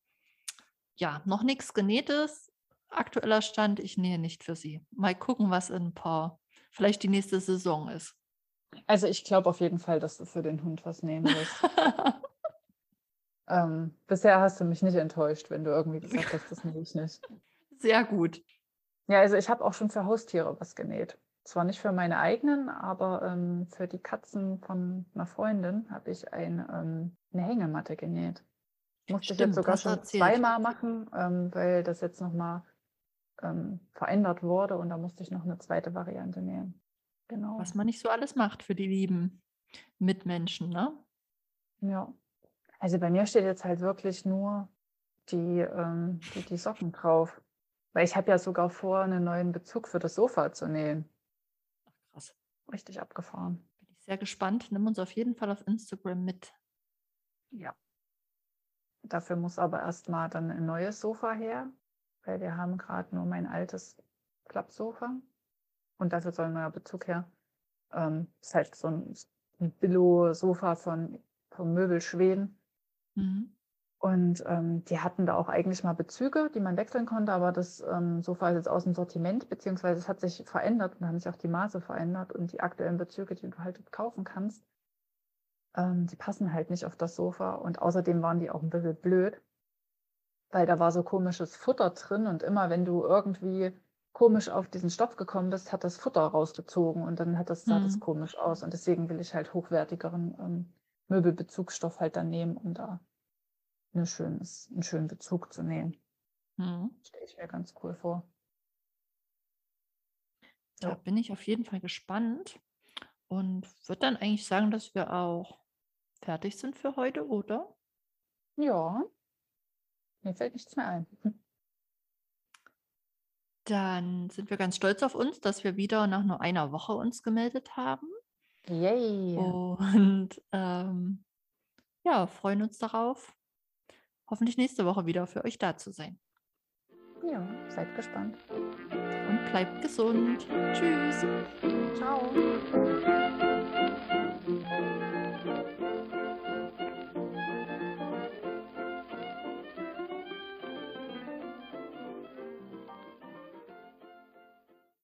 ja, noch nichts Genähtes. Aktueller Stand, ich nähe nicht für sie. Mal gucken, was in ein paar, vielleicht die nächste Saison ist. Also, ich glaube auf jeden Fall, dass du für den Hund was nähen wirst. <laughs> Ähm, bisher hast du mich nicht enttäuscht, wenn du irgendwie gesagt hast: „Das nähe ich nicht.“ Sehr gut. Ja, also, ich habe auch schon für Haustiere was genäht. Zwar nicht für meine eigenen, aber, ähm, für die Katzen von 'ner Freundin habe ich ein ähm, 'ne Hängematte genäht. Musste ich jetzt Stimmt, sogar schon erzählt. zweimal machen, ähm, weil das jetzt noch mal, ähm, verändert wurde und da musste ich noch 'ne zweite Variante nähen. Genau. Was man nicht so alles macht für die lieben Mitmenschen, ne? Ja. Also, bei mir steht jetzt halt wirklich nur die ähm, die die Socken drauf. Weil ich habe ja sogar vor, 'nen neuen Bezug für das Sofa zu nähen. Richtig abgefahren. Bin ich sehr gespannt. Nimm uns auf jeden Fall auf Instagram mit. Ja. Dafür muss aber erst mal dann 'n neues Sofa her, weil wir haben grad nur mein altes Klappsofa und dafür soll 'n neuer Bezug her. Ähm, ist halt so 'n s 'n Billo-Sofa von von Möbel Schweden. Mhm. Und, ähm, die hatten da auch eigentlich mal Bezüge, die man wechseln konnte, aber das, ähm, Sofa ist jetzt aus'm Sortiment, beziehungsweise es hat sich verändert und haben sich auch die Maße verändert und die aktuellen Bezüge, die du halt kaufen kannst, ähm, die passen halt nicht auf das Sofa und außerdem waren die auch 'n bisschen blöd, weil da war so komisches Futter drin und immer wenn du irgendwie komisch auf diesen Stoff gekommen bist, hat das Futter rausgezogen und dann hat das sah das Mhm. komisch aus und deswegen will ich halt hochwertigeren, ähm, Möbelbezugsstoff halt dann nehmen, um da 'ne schönes 'n schönen Bezug zu nähen. Mhm. Stelle ich mir ganz cool vor. Da Ja. bin ich auf jeden Fall gespannt und würde dann eigentlich sagen, dass wir auch fertig sind für heute, oder? Ja. Mir fällt nichts mehr ein. <laughs> Dann sind wir ganz stolz auf uns, dass wir wieder nach nur einer Woche uns gemeldet haben. Yay. Und, ähm, ja, freuen uns darauf, hoffentlich nächste Woche wieder für euch da zu sein. Ja, seid gespannt. Und bleibt gesund. Tschüss. Tschau.